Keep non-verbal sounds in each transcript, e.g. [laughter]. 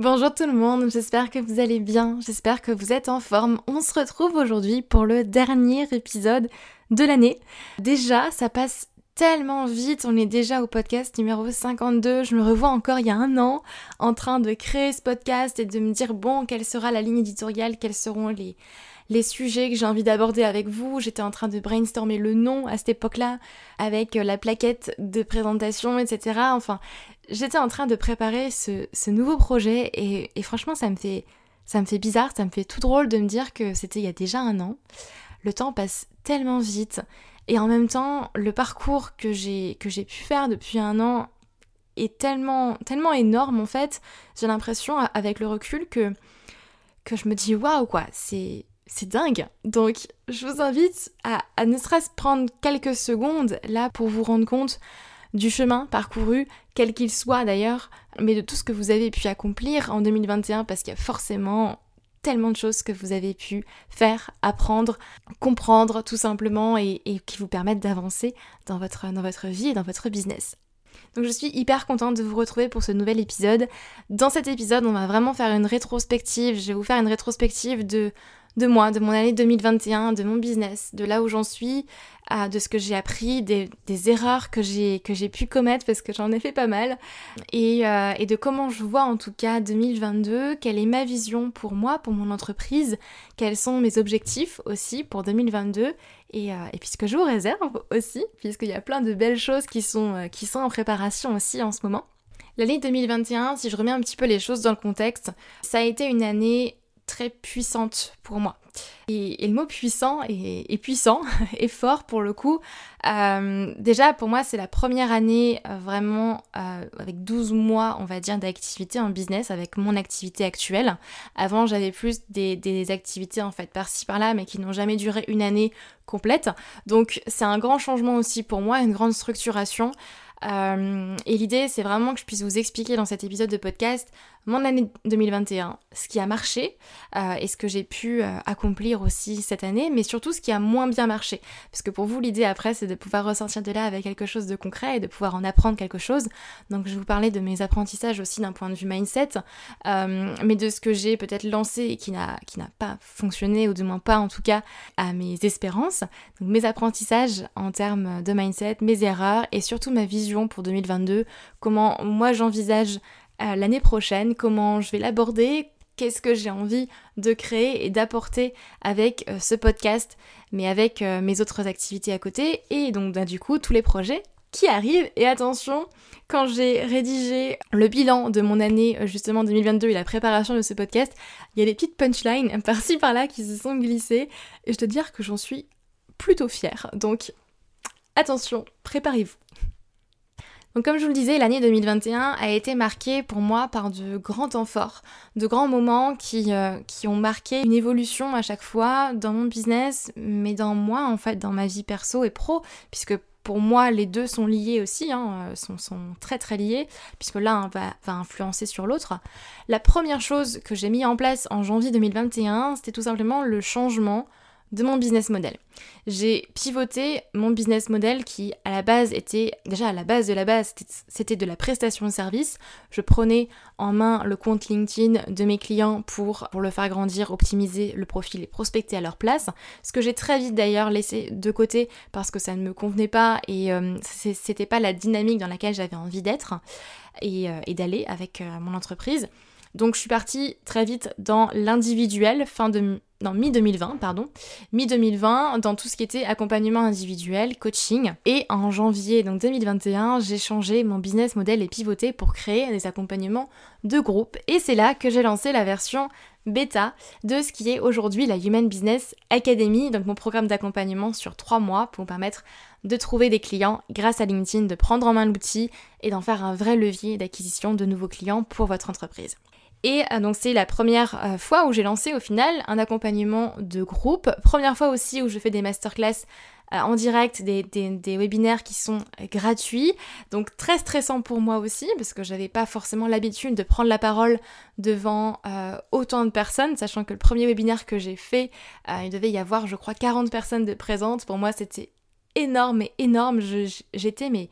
Bonjour tout le monde, j'espère que vous allez bien, j'espère que vous êtes en forme. On se retrouve aujourd'hui pour le dernier épisode de l'année. Déjà, ça passe tellement vite, on est déjà au podcast numéro 52, je me revois encore il y a un an en train de créer ce podcast et de me dire bon, quelle sera la ligne éditoriale, quels seront les, les sujets que j'ai envie d'aborder avec vous. J'étais en train de brainstormer le nom à cette époque-là, avec la plaquette de présentation, etc. Enfin, j'étais en train de préparer ce, nouveau projet et, franchement ça me fait ça me fait bizarre, ça me fait tout drôle de me dire que c'était il y a déjà un an. Le temps passe tellement vite et en même temps le parcours que j'ai que j'ai pu faire depuis un an est tellement tellement énorme en fait. J'ai l'impression avec le recul que que je me dis waouh quoi, c'est c'est dingue. Donc, je vous invite à, ne serait-ce prendre quelques secondes là pour vous rendre compte du chemin parcouru, quel qu'il soit d'ailleurs, mais de tout ce que vous avez pu accomplir en 2021 parce qu'il y a forcément tellement de choses que vous avez pu faire, apprendre, comprendre tout simplement et, qui vous permettent d'avancer dans votre, dans votre vie et dans votre business. Donc je suis hyper contente de vous retrouver pour ce nouvel épisode. Dans cet épisode, on va vraiment faire une rétrospective. Je vais vous faire une rétrospective de de moi, de mon année 2021, de mon business, de là où j'en suis, de ce que j'ai appris, des, erreurs que j'ai que j'ai pu commettre parce que j'en ai fait pas mal, et, euh, et, de comment je vois en tout cas 2022, quelle est ma vision pour moi, pour mon entreprise, quels sont mes objectifs aussi pour 2022, et, euh, et puis ce que je vous réserve aussi, puisqu'il y a plein de belles choses qui sont, euh, qui sont en préparation aussi en ce moment. L'année 2021, si je remets un petit peu les choses dans le contexte, ça a été une année très puissante pour moi. Et, le mot puissant est, puissant [laughs] et fort pour le coup. Euh, déjà, pour moi, c'est la première année euh, vraiment euh, avec 12 mois, on va dire, d'activité en business avec mon activité actuelle. Avant, j'avais plus des, activités en fait par-ci par-là, mais qui n'ont jamais duré une année complète. Donc, c'est un grand changement aussi pour moi, une grande structuration. Et l'idée, c'est vraiment que je puisse vous expliquer dans cet épisode de podcast mon année 2021, ce qui a marché euh, et ce que j'ai pu euh, accomplir aussi cette année, mais surtout ce qui a moins bien marché. Parce que pour vous, l'idée après, c'est de pouvoir ressortir de là avec quelque chose de concret et de pouvoir en apprendre quelque chose. Donc je vous parler de mes apprentissages aussi d'un point de vue mindset, mais de ce que j'ai peut-être lancé et qui n'a pas fonctionné, ou du moins pas en tout cas à mes espérances. Donc mes apprentissages en termes de mindset, mes erreurs et surtout ma vision pour 2022, comment moi j'envisage euh, l'année prochaine, comment je vais l'aborder, qu'est-ce que j'ai envie de créer et d'apporter avec euh, ce podcast, mais avec euh, mes autres activités à côté, et donc bah, du coup tous les projets qui arrivent. Et attention, quand j'ai rédigé le bilan de mon année justement 2022 et la préparation de ce podcast, il y a des petites punchlines [laughs] par-ci par-là qui se sont glissées, et je te dire que j'en suis plutôt fière. Donc attention, préparez-vous. Donc comme je vous le disais, l'année 2021 a été marquée pour moi par de grands temps forts, de grands moments qui, euh, qui ont marqué une évolution à chaque fois dans mon business, mais dans moi en fait, dans ma vie perso et pro, puisque pour moi, les deux sont liés aussi, hein, euh, sont, très très liés, puisque l'un va, va, influencer sur l'autre. La première chose que j'ai mis en place en janvier 2021, c'était tout simplement le changement de mon business model. J'ai pivoté mon business model qui à la base était déjà à la base de la base c'était de la prestation de service. Je prenais en main le compte LinkedIn de mes clients pour, pour le faire grandir, optimiser le profil et prospecter à leur place. Ce que j'ai très vite d'ailleurs laissé de côté parce que ça ne me convenait pas et euh, c'était pas la dynamique dans laquelle j'avais envie d'être et, euh, d'aller avec euh, mon entreprise. Donc je suis partie très vite dans l'individuel, fin de non, mi-2020, pardon, mi-2020 dans tout ce qui était accompagnement individuel, coaching. Et en janvier donc 2021, j'ai changé mon business model et pivoté pour créer des accompagnements de groupe. Et c'est là que j'ai lancé la version bêta de ce qui est aujourd'hui la Human Business Academy, donc mon programme d'accompagnement sur trois mois pour permettre de trouver des clients grâce à LinkedIn, de prendre en main l'outil et d'en faire un vrai levier d'acquisition de nouveaux clients pour votre entreprise. Et euh, donc c'est la première euh, fois où j'ai lancé au final un accompagnement de groupe. Première fois aussi où je fais des masterclass en direct, des, webinaires qui sont gratuits. Donc très stressant pour moi aussi, parce que j'avais pas forcément l'habitude de prendre la parole devant autant de personnes, sachant que le premier webinaire que j'ai fait, il devait y avoir, je crois, 40 personnes de présentes. Pour moi, c'était énorme et énorme. J'étais mais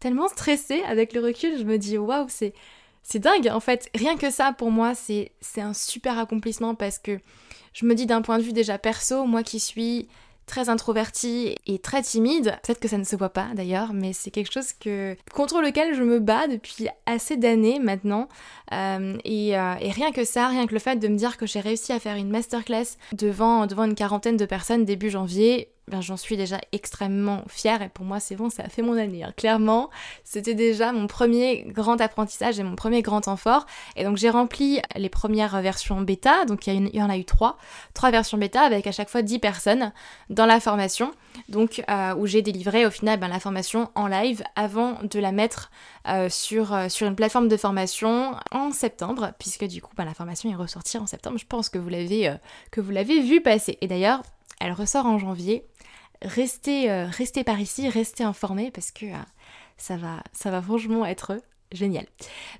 tellement stressée avec le recul, je me dis waouh, c'est c'est dingue en fait. Rien que ça pour moi, c'est un super accomplissement parce que je me dis d'un point de vue déjà perso, moi qui suis très introvertie et très timide. Peut-être que ça ne se voit pas d'ailleurs, mais c'est quelque chose que contre lequel je me bats depuis assez d'années maintenant. Euh, et, euh, et, rien que ça, rien que le fait de me dire que j'ai réussi à faire une masterclass devant, devant une quarantaine de personnes début janvier, ben, j'en suis déjà extrêmement fière et pour moi c'est bon, ça a fait mon année. Hein. Clairement, c'était déjà mon premier grand apprentissage et mon premier grand temps fort. Et donc j'ai rempli les premières versions bêta, donc il y, en a eu trois, trois versions bêta avec à chaque fois 10 personnes dans la formation, donc euh, où j'ai délivré au final ben, la formation en live avant de la mettre euh, sur, euh, sur une plateforme de formation en septembre, puisque du coup ben, la formation est ressortie en septembre. Je pense que vous l'avez vu passer. Et d'ailleurs, elle ressort en janvier restez, euh, par ici, restez informés parce que euh, ça, va, franchement être génial.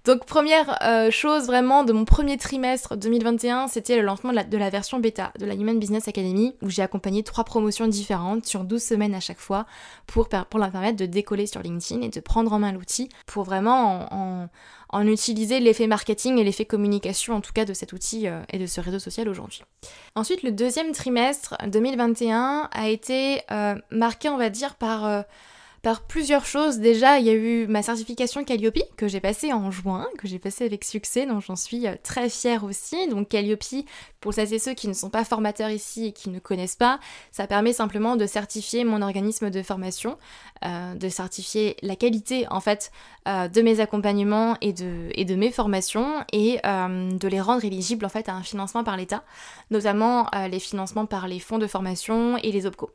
Donc première euh, chose vraiment de mon premier trimestre 2021, c'était le lancement de la, version bêta de la Human Business Academy où j'ai accompagné trois promotions différentes sur 12 semaines à chaque fois pour, pour leur permettre de décoller sur LinkedIn et de prendre en main l'outil pour vraiment en, en, utiliser l'effet marketing et l'effet communication en tout cas de cet outil euh, et de ce réseau social aujourd'hui. Ensuite le deuxième trimestre 2021 a été euh, marqué on va dire par par plusieurs choses. Déjà, il y a eu ma certification Calliope que j'ai passée en juin, que j'ai passée avec succès, donc j'en suis euh, très fière aussi. Donc Calliope, pour celles et ceux qui ne sont pas formateurs ici et qui ne connaissent pas, ça permet simplement de certifier mon organisme de formation, euh, de certifier la qualité en fait euh, de mes accompagnements et de, mes formations et de les rendre éligibles en fait à un financement par l'État, notamment les financements par les fonds de formation et les OPCO.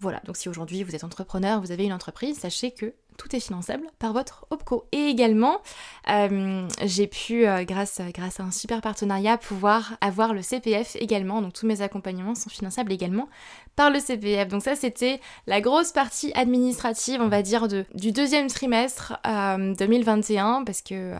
Voilà, donc si aujourd'hui vous êtes entrepreneur, vous avez une entreprise, sachez que tout est finançable par votre OPCO. Et également, euh, j'ai pu, euh, grâce, grâce à un super partenariat, pouvoir avoir le CPF également. Donc tous mes accompagnements sont finançables également par le CPF. Donc ça, c'était la grosse partie administrative, on va dire, de, du deuxième trimestre 2021, euh, parce que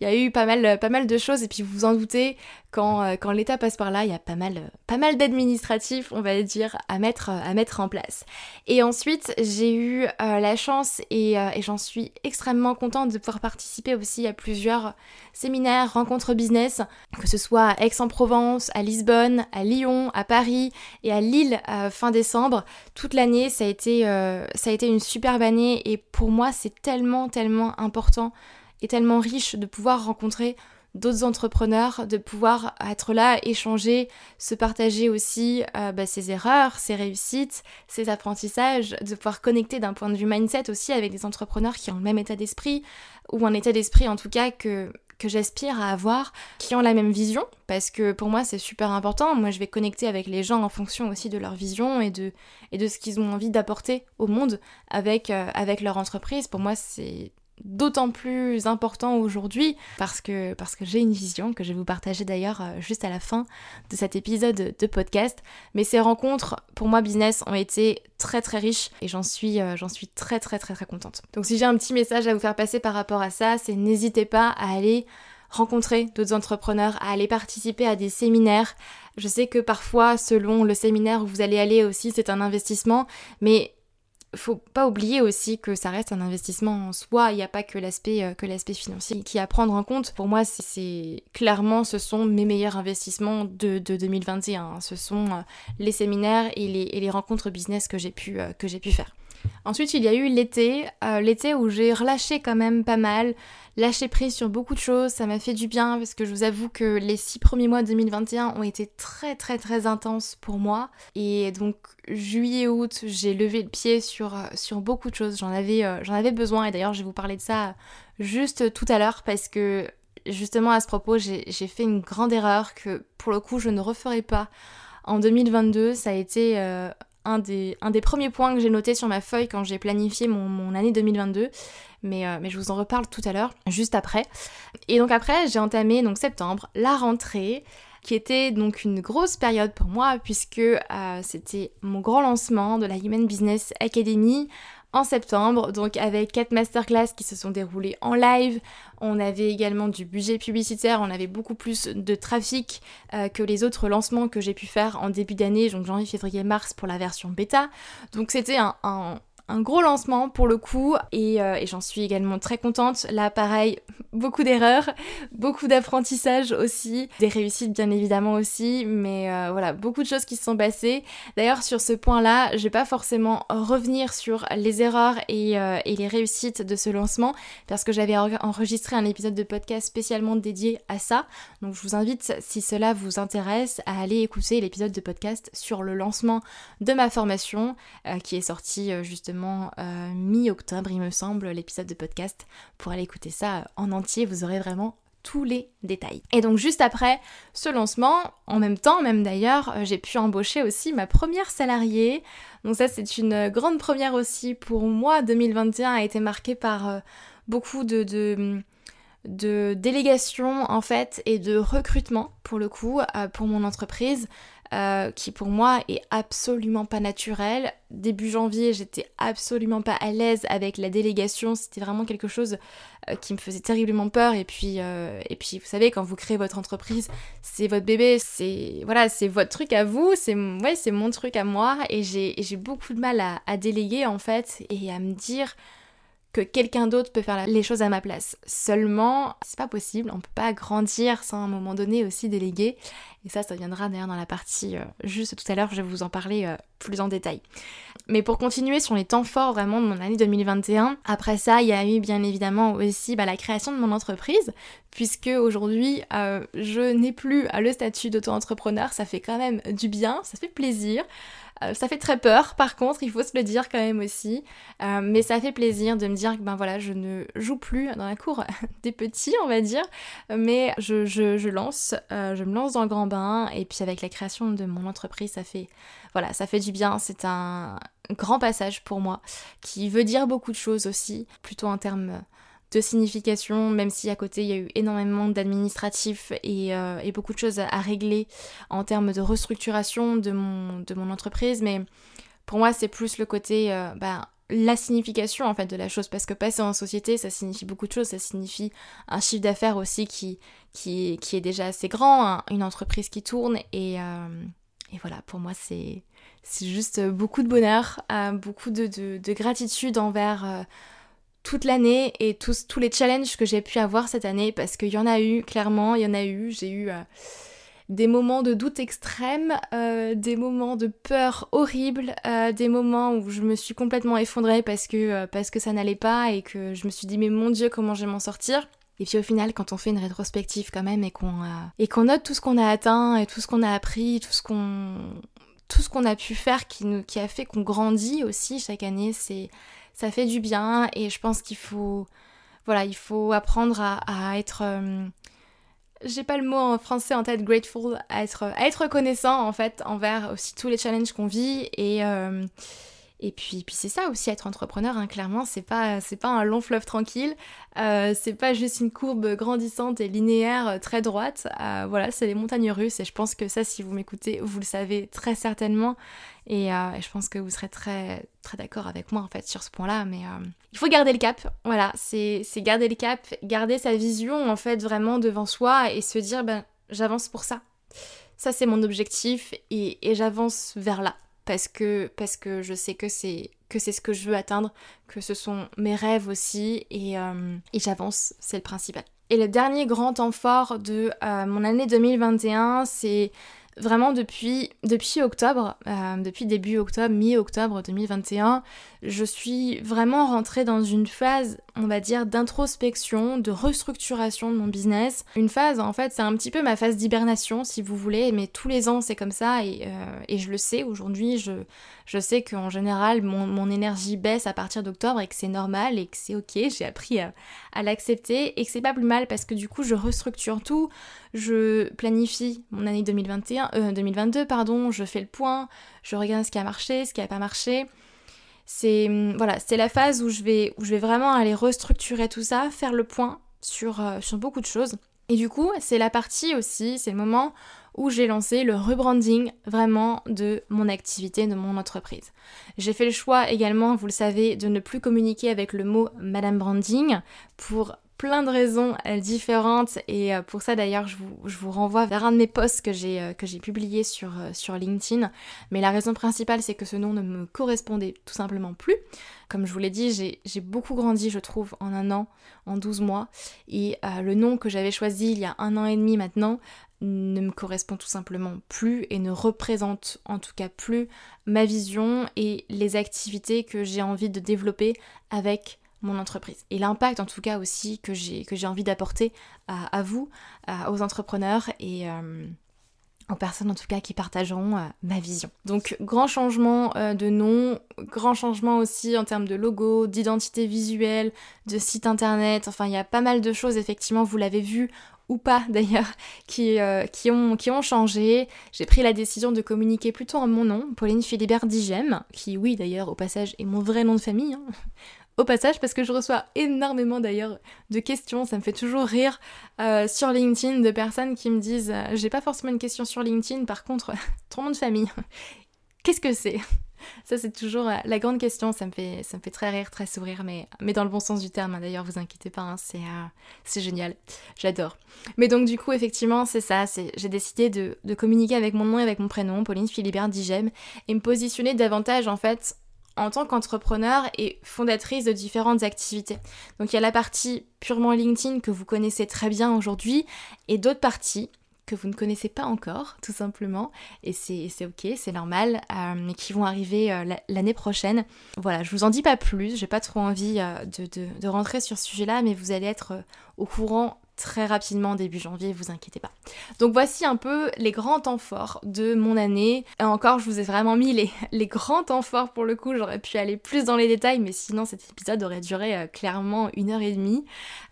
il y a eu pas mal, pas mal de choses et puis vous vous en doutez, quand, quand l'État passe par là, il y a pas mal, pas mal d'administratifs, on va dire, à mettre, à mettre en place. Et ensuite, j'ai eu la chance et, euh, et j'en suis extrêmement contente de pouvoir participer aussi à plusieurs séminaires, rencontres business, que ce soit à Aix-en-Provence, à Lisbonne, à Lyon, à Paris et à Lille fin décembre. Toute l'année, ça, a été, ça a été une superbe année et pour moi, c'est tellement, tellement important est tellement riche de pouvoir rencontrer d'autres entrepreneurs, de pouvoir être là, échanger, se partager aussi euh, bah, ses erreurs, ses réussites, ses apprentissages, de pouvoir connecter d'un point de vue mindset aussi avec des entrepreneurs qui ont le même état d'esprit, ou un état d'esprit en tout cas que, que j'aspire à avoir, qui ont la même vision, parce que pour moi c'est super important. Moi je vais connecter avec les gens en fonction aussi de leur vision et de, et de ce qu'ils ont envie d'apporter au monde avec, euh, avec leur entreprise. Pour moi c'est d'autant plus important aujourd'hui parce que, parce que j'ai une vision que je vais vous partager d'ailleurs euh, juste à la fin de cet épisode de podcast. Mais ces rencontres, pour moi, business, ont été très très riches et j'en suis, euh, j'en suis très très très très contente. Donc si j'ai un petit message à vous faire passer par rapport à ça, c'est n'hésitez pas à aller rencontrer d'autres entrepreneurs, à aller participer à des séminaires. Je sais que parfois, selon le séminaire où vous allez aller aussi, c'est un investissement, mais faut pas oublier aussi que ça reste un investissement en soi, il n'y a pas que l'aspect euh, financier qui est à prendre en compte. Pour moi, c'est clairement ce sont mes meilleurs investissements de, 2021. Ce sont euh, les séminaires et les, rencontres business que j'ai pu, euh, que j'ai pu faire. Ensuite, il y a eu l'été, l'été où j'ai relâché quand même pas mal, lâché prise sur beaucoup de choses, ça m'a fait du bien parce que je vous avoue que les six premiers mois de 2021 ont été très très très intenses pour moi. Et donc juillet août, j'ai levé le pied sur, euh, beaucoup de choses. J'en avais, euh, j'en avais besoin et d'ailleurs je vais vous parler de ça juste tout à l'heure parce que justement à ce propos j'ai fait une grande erreur que pour le coup je ne referai pas en 2022. Ça a été euh, un des, un des premiers points que j'ai noté sur ma feuille quand j'ai planifié mon, année 2022. Mais, euh, mais, je vous en reparle tout à l'heure, juste après. Et donc après, j'ai entamé donc septembre, la rentrée. qui était donc une grosse période pour moi puisque euh, c'était mon grand lancement de la Human Business Academy en septembre, donc avec quatre masterclass qui se sont déroulées en live. On avait également du budget publicitaire, on avait beaucoup plus de trafic euh, que les autres lancements que j'ai pu faire en début d'année, donc janvier, février, mars pour la version bêta. Donc c'était un, un gros lancement pour le coup euh, et, j'en suis également très contente. Là pareil, beaucoup d'erreurs, beaucoup d'apprentissage aussi, des réussites bien évidemment aussi, mais euh, voilà, beaucoup de choses qui se sont passées. D'ailleurs sur ce point-là, je vais pas forcément revenir sur les erreurs et, euh, et, les réussites de ce lancement parce que j'avais enregistré un épisode de podcast spécialement dédié à ça. Donc je vous invite, si cela vous intéresse, à aller écouter l'épisode de podcast sur le lancement de ma formation qui est sorti justement euh, mi-octobre, il me semble, l'épisode de podcast. Pour aller écouter ça en entier, vous aurez vraiment tous les détails. Et donc juste après ce lancement, en même temps même d'ailleurs, euh, j'ai pu embaucher aussi ma première salariée. Donc ça c'est une grande première aussi pour moi. 2021 a été marqué par euh, beaucoup de, de, de délégation en fait et de recrutement pour le coup pour mon entreprise. Euh, qui pour moi est absolument pas naturel. Début janvier, j'étais absolument pas à l'aise avec la délégation, c'était vraiment quelque chose euh, qui me faisait terriblement peur. Et puis, euh, et puis, vous savez, quand vous créez votre entreprise, c'est votre bébé, c'est voilà, c'est votre truc à vous, c'est ouais, c'est mon truc à moi, et j'ai beaucoup de mal à, à déléguer en fait et à me dire que quelqu'un d'autre peut faire les choses à ma place. Seulement, c'est pas possible, on peut pas grandir sans à un moment donné aussi déléguer. Et ça, ça viendra d'ailleurs dans la partie euh, juste tout à l'heure, je vais vous en parler euh, plus en détail. Mais pour continuer sur les temps forts vraiment de mon année 2021, après ça, il y a eu bien évidemment aussi bah, la création de mon entreprise, puisque aujourd'hui, euh, je n'ai plus le statut d'auto-entrepreneur, ça fait quand même du bien, ça fait plaisir. Euh, ça fait très peur, par contre, il faut se le dire quand même aussi. Euh, mais ça fait plaisir de me dire que ben voilà, je ne joue plus dans la cour [laughs] des petits, on va dire. Mais je, je, lance, euh, je me lance dans le grand bain. Et puis avec la création de mon entreprise, ça fait, voilà, ça fait du bien. C'est un grand passage pour moi qui veut dire beaucoup de choses aussi, plutôt en termes de signification, même si à côté il y a eu énormément d'administratifs et, euh, beaucoup de choses à, régler en termes de restructuration de mon, entreprise. Mais pour moi, c'est plus le côté, euh, bah, la signification en fait de la chose, parce que passer en société, ça signifie beaucoup de choses. Ça signifie un chiffre d'affaires aussi qui, qui, est déjà assez grand, une entreprise qui tourne. Et, euh, voilà, pour moi, c'est juste beaucoup de bonheur, beaucoup de, gratitude envers toute l'année et tous, tous les challenges que j'ai pu avoir cette année parce qu'il y en a eu, clairement, il y en a eu. J'ai eu euh, des moments de doute extrême, euh, des moments de peur horrible, euh, des moments où je me suis complètement effondrée parce que, parce que ça n'allait pas et que je me suis dit mais mon dieu comment je vais m'en sortir? Et puis au final, quand on fait une rétrospective quand même et qu'on et qu'on note tout ce qu'on a atteint et tout ce qu'on a appris, tout ce qu'on tout a pu faire qui a fait qu'on grandit aussi chaque année, c'est ça fait du bien et je pense qu'il faut voilà il faut apprendre à, être euh, j'ai pas le mot en français en tête grateful à être à être reconnaissant en fait envers aussi tous les challenges qu'on vit et euh, et puis, puis c'est ça aussi être entrepreneur, hein, clairement, c'est pas, c'est pas un long fleuve tranquille, euh, c'est pas juste une courbe grandissante et linéaire euh, très droite, euh, voilà, c'est les montagnes russes. Et je pense que ça, si vous m'écoutez, vous le savez très certainement. Et, je pense que vous serez très, très d'accord avec moi en fait sur ce point-là, mais il faut garder le cap, voilà, c'est, c'est garder le cap, garder sa vision en fait vraiment devant soi et se dire, ben j'avance pour ça, ça c'est mon objectif et j'avance vers là parce que, je sais que c'est que c'est ce que je veux atteindre, que ce sont mes rêves aussi et, euh, et j'avance, c'est le principal. Et le dernier grand temps fort de euh, mon année 2021, c'est vraiment depuis, depuis octobre, euh, depuis début octobre, mi-octobre 2021, je suis vraiment rentrée dans une phase, on va dire, d'introspection, de restructuration de mon business. Une phase, en fait, c'est un petit peu ma phase d'hibernation, si vous voulez, mais tous les ans c'est comme ça et, euh, et, je le sais aujourd'hui, je, je sais qu'en général mon, mon, énergie baisse à partir d'octobre et que c'est normal et que c'est ok, j'ai appris à, à l'accepter et que c'est pas plus mal parce que du coup je restructure tout, je planifie mon année 2021, euh, 2022, pardon, je fais le point, je regarde ce qui a marché, ce qui n'a pas marché. C'est hum, voilà, c'est la phase où je vais où je vais vraiment aller restructurer tout ça, faire le point sur, euh, sur beaucoup de choses. Et du coup, c'est la partie aussi, c'est le moment où j'ai lancé le rebranding vraiment de mon activité, de mon entreprise. J'ai fait le choix également, vous le savez, de ne plus communiquer avec le mot Madame Branding pour plein de raisons euh, différentes. Et euh, pour ça d'ailleurs je vous, renvoie vers un de mes posts que j'ai euh, que j'ai publié sur, sur LinkedIn. Mais la raison principale c'est que ce nom ne me correspondait tout simplement plus. Comme je vous l'ai dit j'ai beaucoup grandi je trouve en un an en 12 mois. Et le nom que j'avais choisi il y a un an et demi maintenant ne me correspond tout simplement plus et ne représente en tout cas plus ma vision et les activités que j'ai envie de développer avec mon entreprise. Et l'impact en tout cas aussi que j'ai, que j'ai envie d'apporter à, vous, aux entrepreneurs et euh, aux personnes en tout cas qui partageront euh, ma vision. Donc grand changement euh, de nom, grand changement aussi en termes de logo, d'identité visuelle, de site internet, enfin il y a pas mal de choses effectivement, vous l'avez vu ou pas [laughs] d'ailleurs, qui, qui, ont, qui ont changé. J'ai pris la décision de communiquer plutôt en mon nom, Pauline Philibert Digem, qui oui d'ailleurs au passage est mon vrai nom de famille, hein au passage parce que je reçois énormément d'ailleurs de questions, ça me fait toujours rire euh, sur LinkedIn de personnes qui me disent euh, j'ai pas forcément une question sur LinkedIn, par contre [laughs] ton nom de famille, [laughs] qu'est-ce que c'est? Ça c'est toujours euh, la grande question, ça me fait, ça me fait très rire, très sourire, mais, dans le bon sens du terme, hein. d'ailleurs vous inquiétez pas, hein, c'est, génial, j'adore. Mais donc du coup effectivement c'est ça, j'ai décidé de, de, communiquer avec mon nom et avec mon prénom, Pauline Philibert Digem, et me positionner davantage en fait en tant qu'entrepreneur et fondatrice de différentes activités. Donc il y a la partie purement LinkedIn que vous connaissez très bien aujourd'hui et d'autres parties que vous ne connaissez pas encore, tout simplement, et c'est ok, c'est normal, euh, mais qui vont arriver euh, l'année prochaine. Voilà, je vous en dis pas plus, j'ai pas trop envie euh, de, rentrer sur ce sujet-là, mais vous allez être au courant très rapidement début janvier, vous inquiétez pas. Donc voici un peu les grands temps forts de mon année. Et encore, je vous ai vraiment mis les, les grands temps forts pour le coup, j'aurais pu aller plus dans les détails, mais sinon cet épisode aurait duré euh, clairement une heure et demie.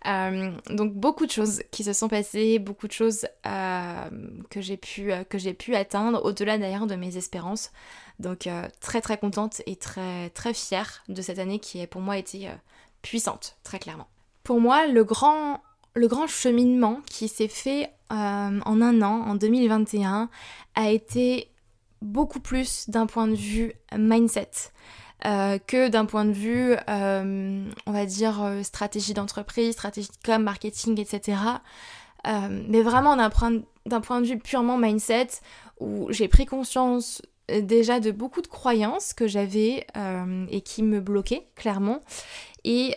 Euh, donc beaucoup de choses qui se sont passées, beaucoup de choses euh, que j'ai pu, que j'ai pu atteindre, au-delà d'ailleurs de mes espérances. Donc très très contente et très très fière de cette année qui a pour moi été puissante, très clairement. Pour moi, le grand le grand cheminement qui s'est fait euh, en un an, en 2021, a été beaucoup plus d'un point de vue mindset. Euh, que d'un point de vue, euh, on va dire, stratégie d'entreprise, stratégie de com, marketing, etc. mais vraiment d'un point, point, de vue purement mindset, où j'ai pris conscience déjà de beaucoup de croyances que j'avais et qui me bloquaient, clairement,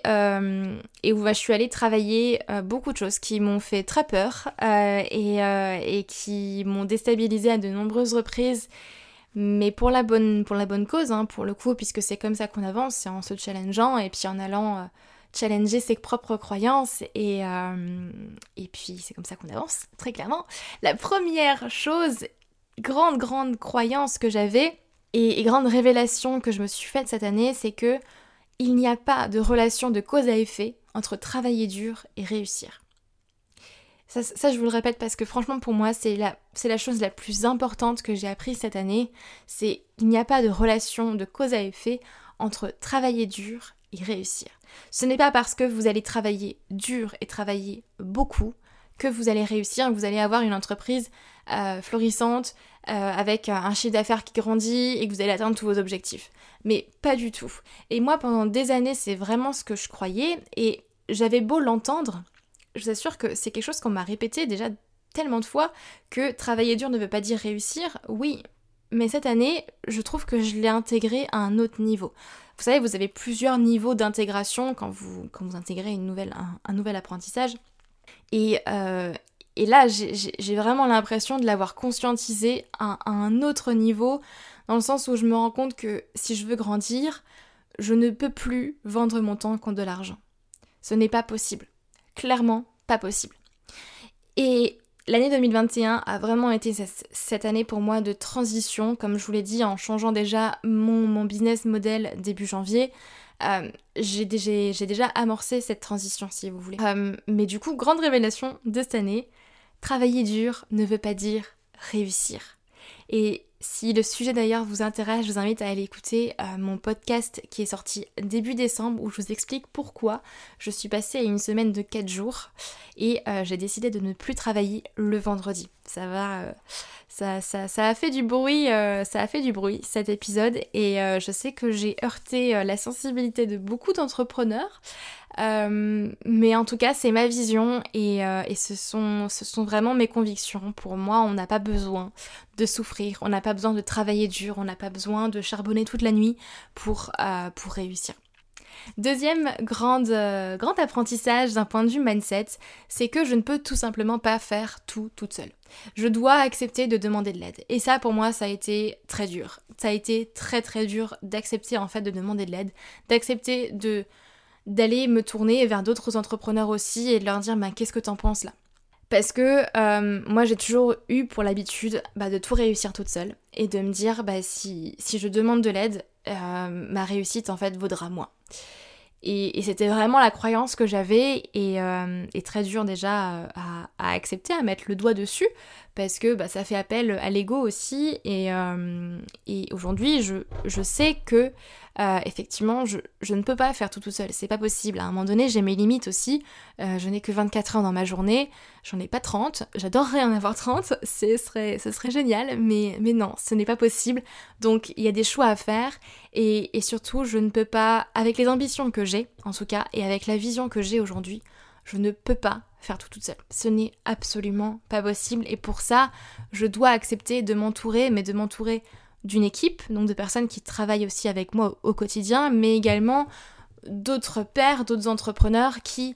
euh, et, où je suis allée travailler euh, beaucoup de choses qui m'ont fait très peur euh, et, qui m'ont déstabilisée à de nombreuses reprises, mais pour la bonne, pour la bonne cause, hein, pour le coup, puisque c'est comme ça qu'on avance, c'est en se challengeant et puis en allant challenger ses propres croyances et, et puis c'est comme ça qu'on avance, très clairement. La première chose, grande, grande croyance que j'avais et grande révélation que je me suis faite cette année, c'est que il n'y a pas de relation de cause à effet entre travailler dur et réussir. Ça, je vous le répète parce que franchement pour moi c'est la, chose la plus importante que j'ai appris cette année, c'est il n'y a pas de relation de cause à effet entre travailler dur et réussir. Ce n'est pas parce que vous allez travailler dur et travailler beaucoup que vous allez réussir, que vous allez avoir une entreprise euh, florissante, avec un chiffre d'affaires qui grandit et que vous allez atteindre tous vos objectifs mais pas du tout. Et moi, pendant des années, c'est vraiment ce que je croyais, et j'avais beau l'entendre, je vous assure que c'est quelque chose qu'on m'a répété déjà tellement de fois, que travailler dur ne veut pas dire réussir, oui, mais cette année, je trouve que je l'ai intégré à un autre niveau. Vous savez, vous avez plusieurs niveaux d'intégration quand vous, quand vous intégrez une nouvelle, un, nouvel apprentissage. Et, euh, et là, j'ai vraiment l'impression de l'avoir conscientisé à, un autre niveau dans le sens où je me rends compte que si je veux grandir, je ne peux plus vendre mon temps contre de l'argent. Ce n'est pas possible. Clairement, pas possible. Et l'année 2021 a vraiment été cette année pour moi de transition, comme je vous l'ai dit, en changeant déjà mon, business model début janvier. Euh, j'ai déjà amorcé cette transition, si vous voulez. Euh, mais du coup, grande révélation de cette année, travailler dur ne veut pas dire réussir. Et Si le sujet d'ailleurs vous intéresse, je vous invite à aller écouter euh, mon podcast qui est sorti début décembre où je vous explique pourquoi je suis passée à une semaine de 4 jours et euh, j'ai décidé de ne plus travailler le vendredi. Ça va, euh, ça, ça, ça, a fait du bruit, ça a fait du bruit cet épisode et je sais que j'ai heurté la sensibilité de beaucoup d'entrepreneurs. Euh, mais en tout cas, c'est ma vision et, euh, et, ce, sont, ce sont vraiment mes convictions. Pour moi, on n'a pas besoin de souffrir, on n'a pas besoin de travailler dur, on n'a pas besoin de charbonner toute la nuit pour, euh, pour réussir. Deuxième grande, grand apprentissage d'un point de vue mindset, c'est que je ne peux tout simplement pas faire tout toute seule. Je dois accepter de demander de l'aide. Et ça, pour moi, ça a été très dur. Ça a été très très dur d'accepter en fait de demander de l'aide, d'accepter de d'aller me tourner vers d'autres entrepreneurs aussi et de leur dire bah, qu'est-ce que t'en penses là? Parce que euh, moi j'ai toujours eu pour l'habitude bah, de tout réussir toute seule et de me dire bah, si, si je demande de l'aide, euh, ma réussite en fait vaudra moins. Et, c'était vraiment la croyance que j'avais et, euh, très dur déjà à, accepter, à mettre le doigt dessus, parce que bah, ça fait appel à l'ego aussi. Et, et aujourd'hui, je, sais que euh, effectivement, je, ne peux pas faire tout tout seul, c'est pas possible. À un moment donné, j'ai mes limites aussi. Euh, je n'ai que 24 heures dans ma journée, j'en ai pas 30. J'adorerais en avoir 30, ce serait, ce serait génial, mais, mais non, ce n'est pas possible. Donc, il y a des choix à faire, et, et surtout, je ne peux pas, avec les ambitions que j'ai, en tout cas, et avec la vision que j'ai aujourd'hui, je ne peux pas faire tout toute seule. Ce n'est absolument pas possible, et pour ça, je dois accepter de m'entourer, mais de m'entourer d'une équipe, donc de personnes qui travaillent aussi avec moi au, quotidien, mais également d'autres pères, d'autres entrepreneurs qui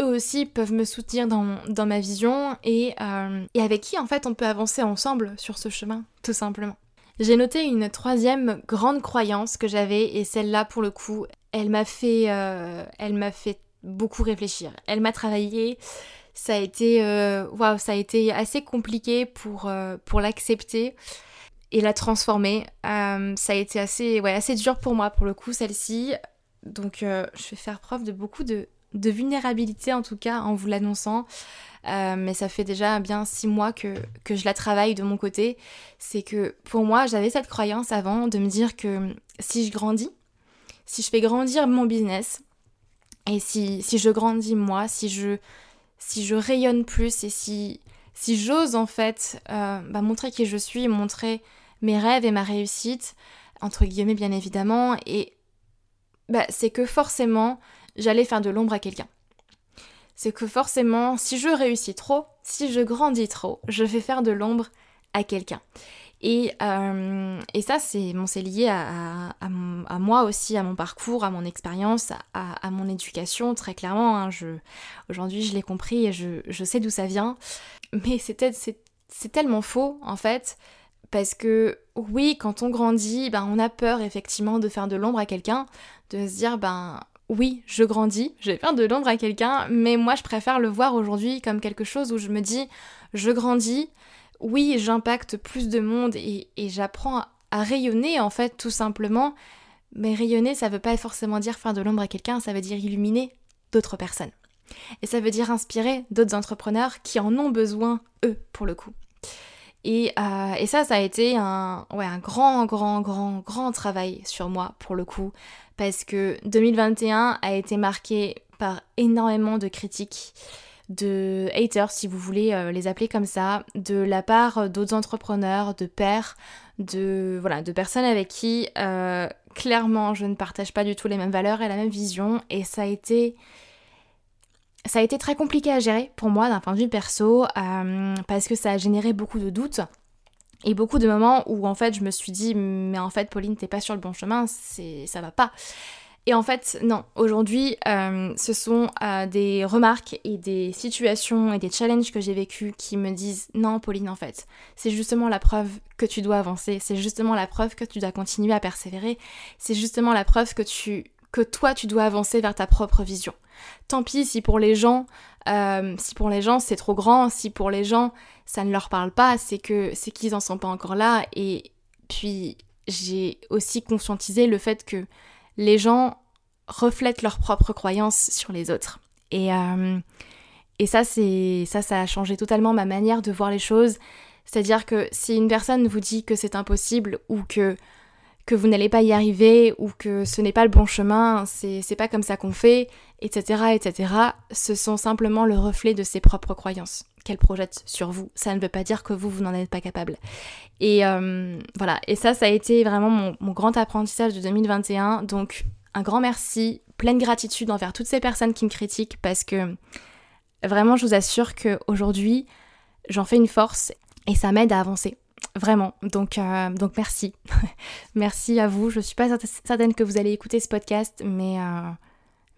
eux aussi peuvent me soutenir dans, ma vision et, euh, et, avec qui en fait on peut avancer ensemble sur ce chemin, tout simplement. J'ai noté une troisième grande croyance que j'avais et celle-là pour le coup, elle m'a fait, euh, elle m'a fait beaucoup réfléchir. Elle m'a travaillé. Ça a été, euh, ça a été assez compliqué pour, pour l'accepter et la transformer. Euh, ça a été assez, ouais, assez dur pour moi pour le coup, celle-ci. Donc euh, je vais faire preuve de beaucoup de, de vulnérabilité en tout cas en vous l'annonçant. Euh, mais ça fait déjà bien six mois que, que je la travaille de mon côté. C'est que pour moi, j'avais cette croyance avant de me dire que si je grandis, si je fais grandir mon business, et si, si je grandis moi, si je, si je rayonne plus et si, si j'ose en fait bah, montrer qui je suis, montrer mes rêves et ma réussite, entre guillemets bien évidemment, et bah, c'est que forcément j'allais faire de l'ombre à quelqu'un. C'est que forcément, si je réussis trop, si je grandis trop, je vais faire de l'ombre à quelqu'un. Et, euh, et, ça, c'est bon, lié à, à, moi aussi, à mon parcours, à mon expérience, à, mon éducation, très clairement. Hein, Aujourd'hui, je l'ai compris et je, je sais d'où ça vient. Mais c'est tellement faux, en fait. Parce que oui, quand on grandit, ben, on a peur effectivement de faire de l'ombre à quelqu'un, de se dire ben oui, je grandis, je vais faire de l'ombre à quelqu'un, mais moi je préfère le voir aujourd'hui comme quelque chose où je me dis je grandis, oui, j'impacte plus de monde et, j'apprends à, rayonner en fait tout simplement, mais rayonner ça veut pas forcément dire faire de l'ombre à quelqu'un, ça veut dire illuminer d'autres personnes. Et ça veut dire inspirer d'autres entrepreneurs qui en ont besoin, eux, pour le coup. Euh, et, ça, ça a été un, un grand, grand, grand, grand travail sur moi pour le coup, parce que 2021 a été marqué par énormément de critiques, de haters, si vous voulez euh, les appeler comme ça, de la part d'autres entrepreneurs, de pères, de, voilà, de personnes avec qui euh, clairement je ne partage pas du tout les mêmes valeurs et la même vision, et ça a été ça a été très compliqué à gérer pour moi d'un point de vue perso euh, parce que ça a généré beaucoup de doutes et beaucoup de moments où en fait je me suis dit mais en fait Pauline t'es pas sur le bon chemin, c'est ça va pas. Et en fait non, aujourd'hui euh, ce sont euh, des remarques et des situations et des challenges que j'ai vécus qui me disent non Pauline en fait c'est justement la preuve que tu dois avancer, c'est justement la preuve que tu dois continuer à persévérer, c'est justement la preuve que tu que toi tu dois avancer vers ta propre vision. Tant pis si pour les gens, euh, si pour les gens c'est trop grand, si pour les gens ça ne leur parle pas, c'est que c'est qu'ils en sont pas encore là. Et puis j'ai aussi conscientisé le fait que les gens reflètent leurs propres croyances sur les autres. Et, euh, et ça, c'est ça, ça a changé totalement ma manière de voir les choses. C'est-à-dire que si une personne vous dit que c'est impossible ou que, que vous n'allez pas y arriver ou que ce n'est pas le bon chemin, c'est pas comme ça qu'on fait, etc., etc., ce sont simplement le reflet de ses propres croyances qu'elle projette sur vous. Ça ne veut pas dire que vous, vous n'en êtes pas capable. Et euh, voilà, et ça, ça a été vraiment mon, mon grand apprentissage de 2021. Donc, un grand merci, pleine gratitude envers toutes ces personnes qui me critiquent parce que vraiment, je vous assure qu'aujourd'hui, j'en fais une force et ça m'aide à avancer. Vraiment. Donc, euh, donc merci. [laughs] merci à vous. Je suis pas certaine que vous allez écouter ce podcast, mais, euh,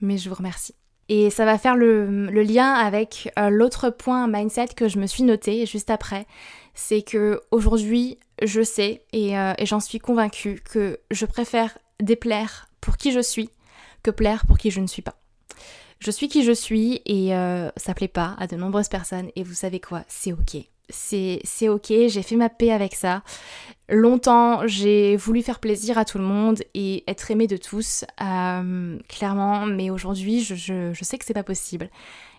mais je vous remercie. Et ça va faire le, lien avec euh, l'autre point mindset que je me suis noté juste après. C'est que aujourd'hui, je sais et, et j'en suis convaincue que je préfère déplaire pour qui je suis que plaire pour qui je ne suis pas. Je suis qui je suis et ça plaît pas à de nombreuses personnes et vous savez quoi, c'est ok c'est ok, j'ai fait ma paix avec ça. Longtemps, j'ai voulu faire plaisir à tout le monde et être aimée de tous, euh, clairement, mais aujourd'hui, je, sais que c'est pas possible.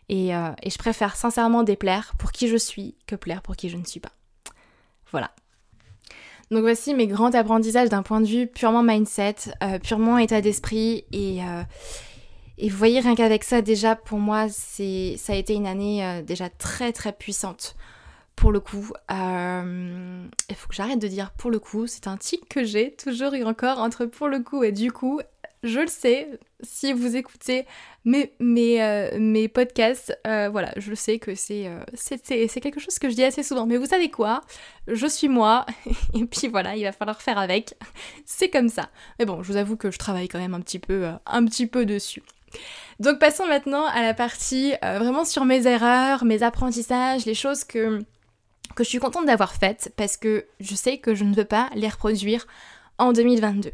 Et, euh, et, je préfère sincèrement déplaire pour qui je suis que plaire pour qui je ne suis pas. Voilà. Donc voici mes grands apprentissages d'un point de vue purement mindset, euh, purement état d'esprit et, et vous voyez rien qu'avec ça déjà pour moi ça a été une année déjà très très puissante pour le coup. Euh, il faut que j'arrête de dire pour le coup, c'est un tic que j'ai toujours et encore entre pour le coup et du coup. Je le sais, si vous écoutez mes, euh, podcasts, euh, voilà, je le sais que c'est c'est quelque chose que je dis assez souvent. Mais vous savez quoi? Je suis moi, [laughs] et puis voilà, il va falloir faire avec. C'est comme ça. Mais bon, je vous avoue que je travaille quand même un petit peu, un petit peu dessus. Donc passons maintenant à la partie vraiment sur mes erreurs, mes apprentissages, les choses que que je suis contente d'avoir faites parce que je sais que je ne veux pas les reproduire en 2022.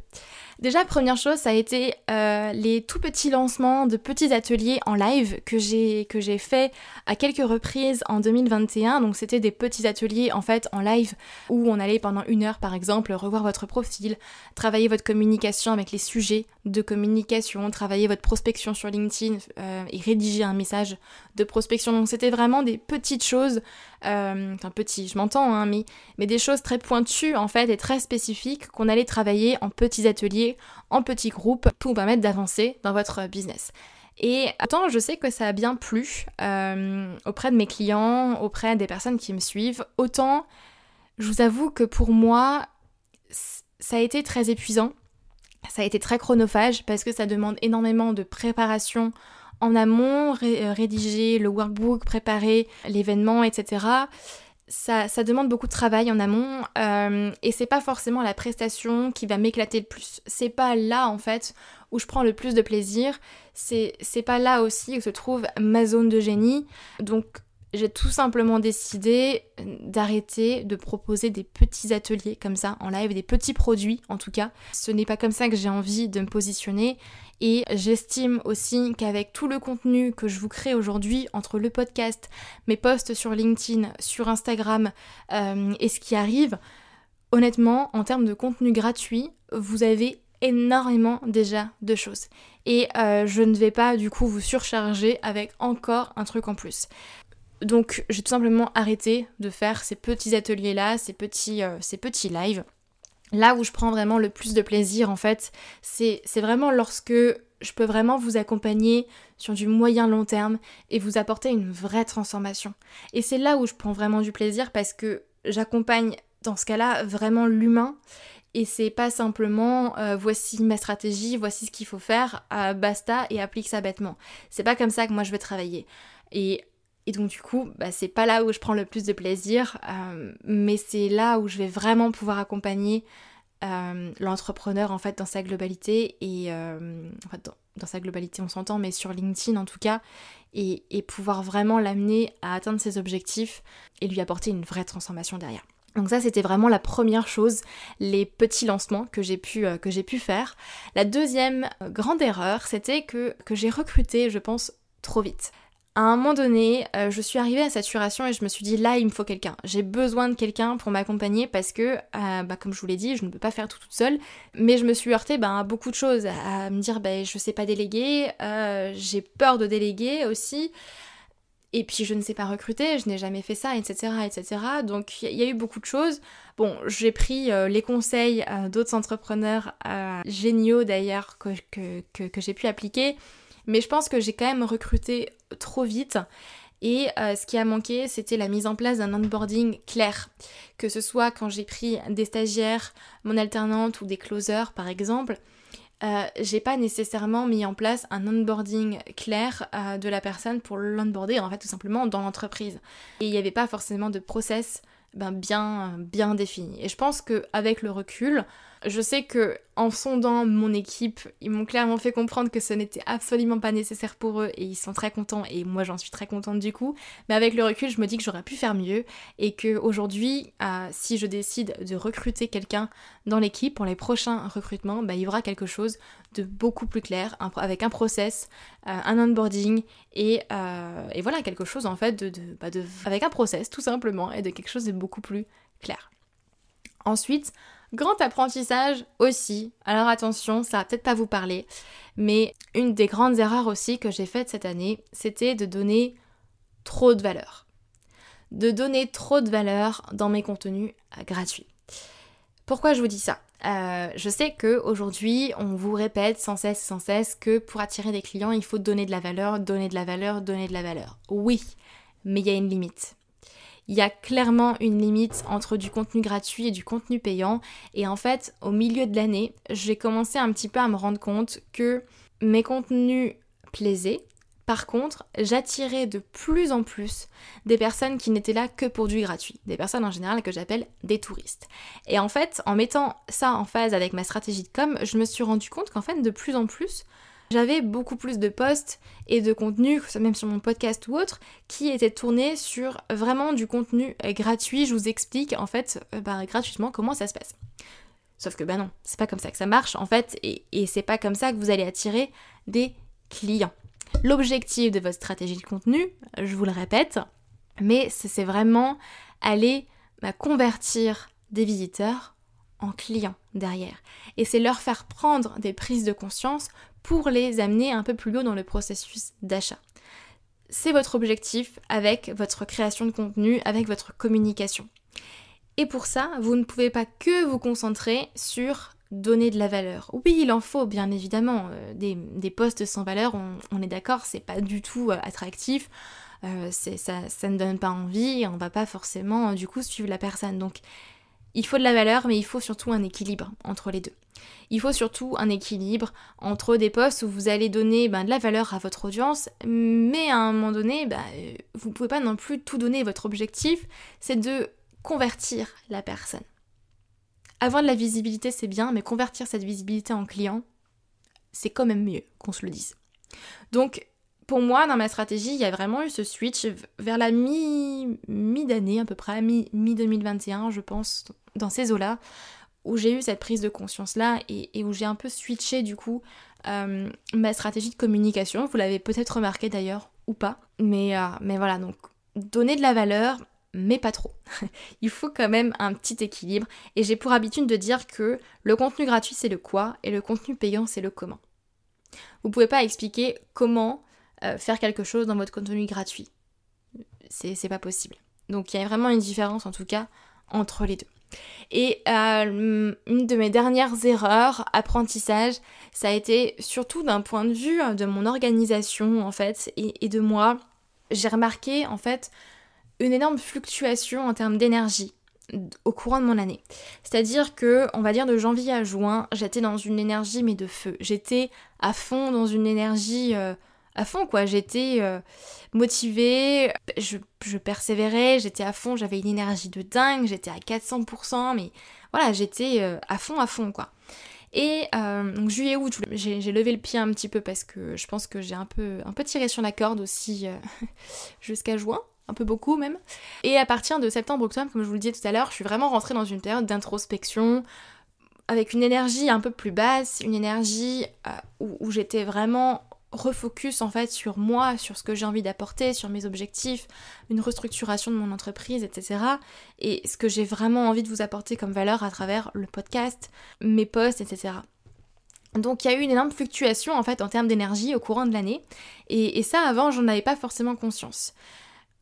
Déjà, première chose, ça a été euh, les tout petits lancements de petits ateliers en live que j'ai fait à quelques reprises en 2021. Donc c'était des petits ateliers en fait en live où on allait pendant une heure par exemple revoir votre profil, travailler votre communication avec les sujets de communication, travailler votre prospection sur LinkedIn euh, et rédiger un message de prospection. Donc c'était vraiment des petites choses, euh, enfin petits, je m'entends, hein, mais, mais des choses très pointues en fait et très spécifiques qu'on allait travailler en petits ateliers, en petits groupes pour vous permettre d'avancer dans votre business. Et autant je sais que ça a bien plu euh, auprès de mes clients, auprès des personnes qui me suivent, autant je vous avoue que pour moi, ça a été très épuisant ça a été très chronophage parce que ça demande énormément de préparation en amont, rédiger le workbook, préparer l'événement, etc. Ça, ça, demande beaucoup de travail en amont euh, et c'est pas forcément la prestation qui va m'éclater le plus. C'est pas là en fait où je prends le plus de plaisir. C'est pas là aussi où se trouve ma zone de génie. Donc j'ai tout simplement décidé d'arrêter de proposer des petits ateliers comme ça en live, des petits produits en tout cas. Ce n'est pas comme ça que j'ai envie de me positionner et j'estime aussi qu'avec tout le contenu que je vous crée aujourd'hui entre le podcast, mes posts sur LinkedIn, sur Instagram euh, et ce qui arrive, honnêtement en termes de contenu gratuit, vous avez énormément déjà de choses. Et euh, je ne vais pas du coup vous surcharger avec encore un truc en plus. Donc j'ai tout simplement arrêté de faire ces petits ateliers-là, ces petits, euh, ces petits lives. Là où je prends vraiment le plus de plaisir en fait, c'est vraiment lorsque je peux vraiment vous accompagner sur du moyen long terme et vous apporter une vraie transformation. Et c'est là où je prends vraiment du plaisir parce que j'accompagne dans ce cas-là vraiment l'humain et c'est pas simplement euh, voici ma stratégie, voici ce qu'il faut faire, euh, basta et applique ça bêtement. C'est pas comme ça que moi je veux travailler. Et et donc du coup, bah, c'est pas là où je prends le plus de plaisir, euh, mais c'est là où je vais vraiment pouvoir accompagner euh, l'entrepreneur en fait dans sa globalité et euh, dans, sa globalité on s'entend, mais sur LinkedIn en tout cas, et, pouvoir vraiment l'amener à atteindre ses objectifs et lui apporter une vraie transformation derrière. Donc ça c'était vraiment la première chose, les petits lancements que j'ai pu, pu faire. La deuxième grande erreur c'était que j'ai recruté je pense trop vite à un moment donné, euh, je suis arrivée à saturation et je me suis dit là, il me faut quelqu'un. J'ai besoin de quelqu'un pour m'accompagner parce que, euh, bah, comme je vous l'ai dit, je ne peux pas faire tout toute seule. Mais je me suis heurtée bah, à beaucoup de choses, à me dire bah, je sais pas déléguer, euh, j'ai peur de déléguer aussi. Et puis je ne sais pas recruter, je n'ai jamais fait ça, etc. etc. Donc il y, a eu beaucoup de choses. Bon, j'ai pris les conseils d'autres entrepreneurs géniaux d'ailleurs que, que, que j'ai pu appliquer. Mais je pense que j'ai quand même recruté trop vite. Et ce qui a manqué, c'était la mise en place d'un onboarding clair. Que ce soit quand j'ai pris des stagiaires, mon alternante ou des closers par exemple, euh, j'ai pas nécessairement mis en place un onboarding clair euh, de la personne pour l'onboarder en fait tout simplement dans l'entreprise. Et il n'y avait pas forcément de process ben, bien, bien défini. Et je pense qu'avec le recul, je sais que en sondant mon équipe, ils m'ont clairement fait comprendre que ce n'était absolument pas nécessaire pour eux et ils sont très contents et moi j'en suis très contente du coup. Mais avec le recul, je me dis que j'aurais pu faire mieux et que aujourd'hui, euh, si je décide de recruter quelqu'un dans l'équipe pour les prochains recrutements, bah, il y aura quelque chose de beaucoup plus clair, avec un process, euh, un onboarding et, euh, et, voilà quelque chose en fait bah, avec un process tout simplement et de quelque chose de beaucoup plus clair. Ensuite, Grand apprentissage aussi. Alors attention, ça va peut-être pas vous parler, mais une des grandes erreurs aussi que j'ai faites cette année, c'était de donner trop de valeur. De donner trop de valeur dans mes contenus euh, gratuits. Pourquoi je vous dis ça? Euh, Je sais qu'aujourd'hui, on vous répète sans cesse, sans cesse que pour attirer des clients, il faut donner de la valeur, donner de la valeur, donner de la valeur. Oui, mais il y a une limite il y a clairement une limite entre du contenu gratuit et du contenu payant. Et en fait, au milieu de l'année, j'ai commencé un petit peu à me rendre compte que mes contenus plaisaient. Par contre, j'attirais de plus en plus des personnes qui n'étaient là que pour du gratuit, des personnes en général que j'appelle des touristes. Et en fait, en mettant ça en phase avec ma stratégie de com, je me suis rendu compte qu'en fait, de plus en plus, j'avais beaucoup plus de posts et de contenu, même sur mon podcast ou autre, qui étaient tournés sur vraiment du contenu euh, gratuit. Je vous explique en fait euh, bah, gratuitement comment ça se passe. Sauf que bah non, c'est pas comme ça que ça marche en fait, et, c'est pas comme ça que vous allez attirer des clients. L'objectif de votre stratégie de contenu, je vous le répète, mais c'est vraiment aller bah, convertir des visiteurs en clients derrière. Et c'est leur faire prendre des prises de conscience pour les amener un peu plus haut dans le processus d'achat. C'est votre objectif avec votre création de contenu, avec votre communication. Et pour ça, vous ne pouvez pas que vous concentrer sur donner de la valeur. Oui, il en faut, bien évidemment. Euh, des, posts sans valeur, on, est d'accord, c'est pas du tout euh, attractif. Euh, ça, ça, ne donne pas envie, on va pas forcément du coup suivre la personne. Donc il faut de la valeur, mais il faut surtout un équilibre entre les deux. Il faut surtout un équilibre entre des posts où vous allez donner ben, de la valeur à votre audience, mais à un moment donné, ben, vous ne pouvez pas non plus tout donner. Votre objectif, c'est de convertir la personne. Avoir de la visibilité, c'est bien, mais convertir cette visibilité en client, c'est quand même mieux qu'on se le dise. Donc, pour moi, dans ma stratégie, il y a vraiment eu ce switch vers la mi-d'année à peu près, mi-2021, je pense, dans ces eaux-là, où j'ai eu cette prise de conscience-là et, où j'ai un peu switché du coup euh, ma stratégie de communication. Vous l'avez peut-être remarqué d'ailleurs ou pas. Mais, euh, voilà, donc donner de la valeur, mais pas trop. [laughs] il faut quand même un petit équilibre. Et j'ai pour habitude de dire que le contenu gratuit c'est le quoi et le contenu payant c'est le comment. Vous pouvez pas expliquer comment euh, faire quelque chose dans votre contenu gratuit. C'est pas possible. Donc il y a vraiment une différence en tout cas entre les deux. Et euh, une de mes dernières erreurs, apprentissage, ça a été surtout d'un point de vue de mon organisation en fait et, et de moi. J'ai remarqué en fait une énorme fluctuation en termes d'énergie au courant de mon année. C'est-à-dire que, on va dire de janvier à juin, j'étais dans une énergie mais de feu. J'étais à fond dans une énergie euh, à fond quoi. J'étais euh, motivée, je, persévérais, j'étais à fond, j'avais une énergie de dingue, j'étais à 400%, mais voilà, j'étais euh, à fond, à fond quoi. Et euh, donc juillet août, j'ai levé le pied un petit peu parce que je pense que j'ai un peu, un peu tiré sur la corde aussi [laughs] jusqu'à juin, un peu beaucoup même. Et à partir de septembre-octobre, comme je vous le disais tout à l'heure, je suis vraiment rentrée dans une période d'introspection, avec une énergie un peu plus basse, une énergie où j'étais vraiment refocus en fait sur moi, sur ce que j'ai envie d'apporter, sur mes objectifs, une restructuration de mon entreprise, etc. Et ce que j'ai vraiment envie de vous apporter comme valeur à travers le podcast, mes posts, etc. Donc il y a eu une énorme fluctuation en fait en termes d'énergie au courant de l'année. Et, ça avant j'en avais pas forcément conscience.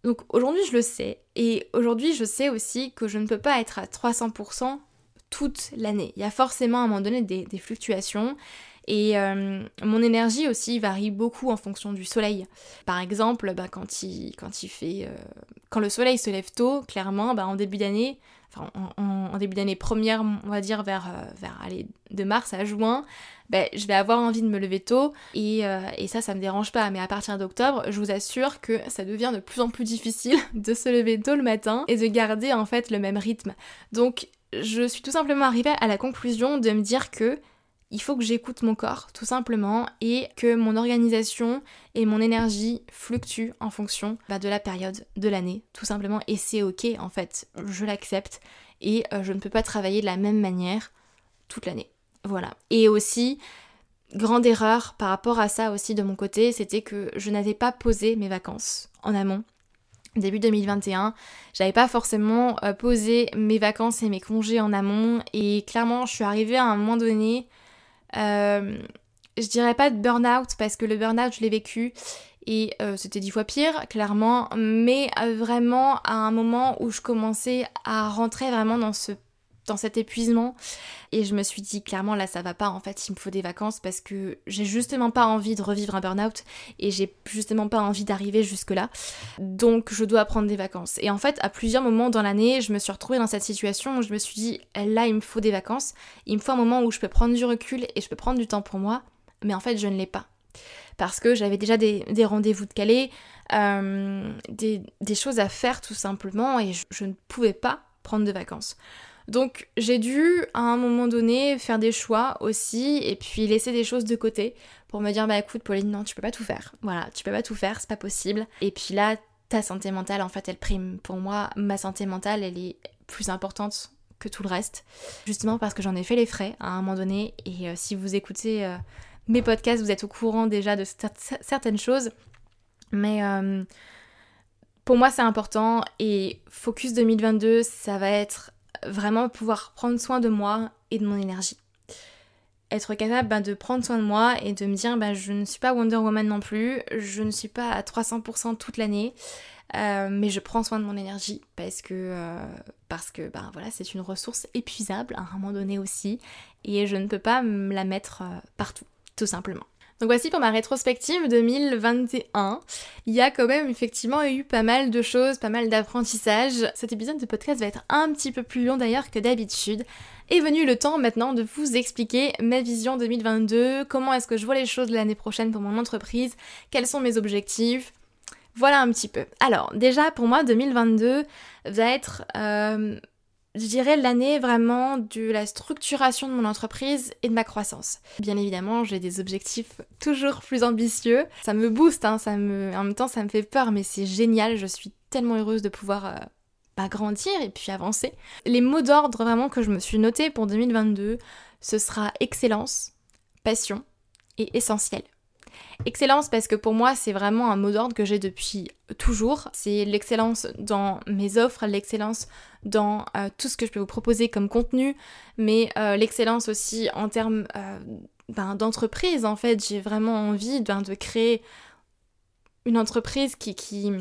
Donc aujourd'hui je le sais et aujourd'hui je sais aussi que je ne peux pas être à 300% toute l'année. Il y a forcément à un moment donné des, fluctuations et euh, mon énergie aussi varie beaucoup en fonction du soleil. Par exemple, bah, quand, il, fait... Euh, quand le soleil se lève tôt, clairement, bah, en début d'année, en, début d'année première, on va dire vers, euh, vers de mars à juin, ben, je vais avoir envie de me lever tôt et, euh, et, ça, ça me dérange pas. Mais à partir d'octobre, je vous assure que ça devient de plus en plus difficile [laughs] de se lever tôt le matin et de garder en fait le même rythme. Donc, je suis tout simplement arrivée à la conclusion de me dire que il faut que j'écoute mon corps, tout simplement, et que mon organisation et mon énergie fluctuent en fonction bah, de la période de l'année, tout simplement. Et c'est ok, en fait, je l'accepte, et euh, je ne peux pas travailler de la même manière toute l'année. Voilà. Et aussi, grande erreur par rapport à ça aussi de mon côté, c'était que je n'avais pas posé mes vacances en amont. Début 2021, j'avais pas forcément euh, posé mes vacances et mes congés en amont et clairement je suis arrivée à un moment donné, euh, je dirais pas de burn-out parce que le burn-out je l'ai vécu et euh, c'était dix fois pire clairement, mais vraiment à un moment où je commençais à rentrer vraiment dans ce dans cet épuisement. Et je me suis dit clairement là ça va pas en fait il me faut des vacances parce que j'ai justement pas envie de revivre un burn-out et j'ai justement pas envie d'arriver jusque là donc je dois prendre des vacances. Et en fait à plusieurs moments dans l'année je me suis retrouvée dans cette situation où je me suis dit là il me faut des vacances. Il me faut un moment où je peux prendre du recul et je peux prendre du temps pour moi. Mais en fait je ne l'ai pas. Parce que j'avais déjà des, rendez-vous de Calais, euh, des, choses à faire tout simplement et je ne pouvais pas prendre de vacances. Donc j'ai dû à un moment donné faire des choix aussi et puis laisser des choses de côté pour me dire bah écoute Pauline non tu peux pas tout faire. Voilà, tu peux pas tout faire, c'est pas possible. Et puis là ta santé mentale en fait elle prime. Pour moi ma santé mentale elle est plus importante que tout le reste. Justement parce que j'en ai fait les frais à un moment donné et euh, si vous écoutez euh, mes podcasts vous êtes au courant déjà de certaines choses. Mais euh, pour moi c'est important et Focus 2022 ça va être vraiment pouvoir prendre soin de moi et de mon énergie. Être capable ben, de prendre soin de moi et de me dire ben, je ne suis pas Wonder Woman non plus, je ne suis pas à 300% toute l'année, euh, mais je prends soin de mon énergie parce que euh, ben voilà c'est une ressource épuisable à un moment donné aussi et je ne peux pas me la mettre euh, partout tout simplement. Donc voici pour ma rétrospective 2021. Il y a quand même effectivement eu pas mal de choses, pas mal d'apprentissages. Cet épisode de podcast va être un petit peu plus long d'ailleurs que d'habitude. Est venu le temps maintenant de vous expliquer ma vision 2022, comment est-ce que je vois les choses l'année prochaine pour mon entreprise, quels sont mes objectifs. Voilà un petit peu. Alors déjà pour moi 2022 va être... Euh, je dirais l'année vraiment de la structuration de mon entreprise et de ma croissance. Bien évidemment, j'ai des objectifs toujours plus ambitieux. Ça me booste, hein, ça me... en même temps ça me fait peur, mais c'est génial. Je suis tellement heureuse de pouvoir euh, bah, grandir et puis avancer. Les mots d'ordre vraiment que je me suis noté pour 2022, ce sera excellence, passion et essentiel. Excellence parce que pour moi c'est vraiment un mot d'ordre que j'ai depuis toujours. C'est l'excellence dans mes offres, l'excellence dans euh, tout ce que je peux vous proposer comme contenu, mais euh, l'excellence aussi en termes euh, ben, d'entreprise en fait. J'ai vraiment envie ben, de créer une entreprise qui, qui,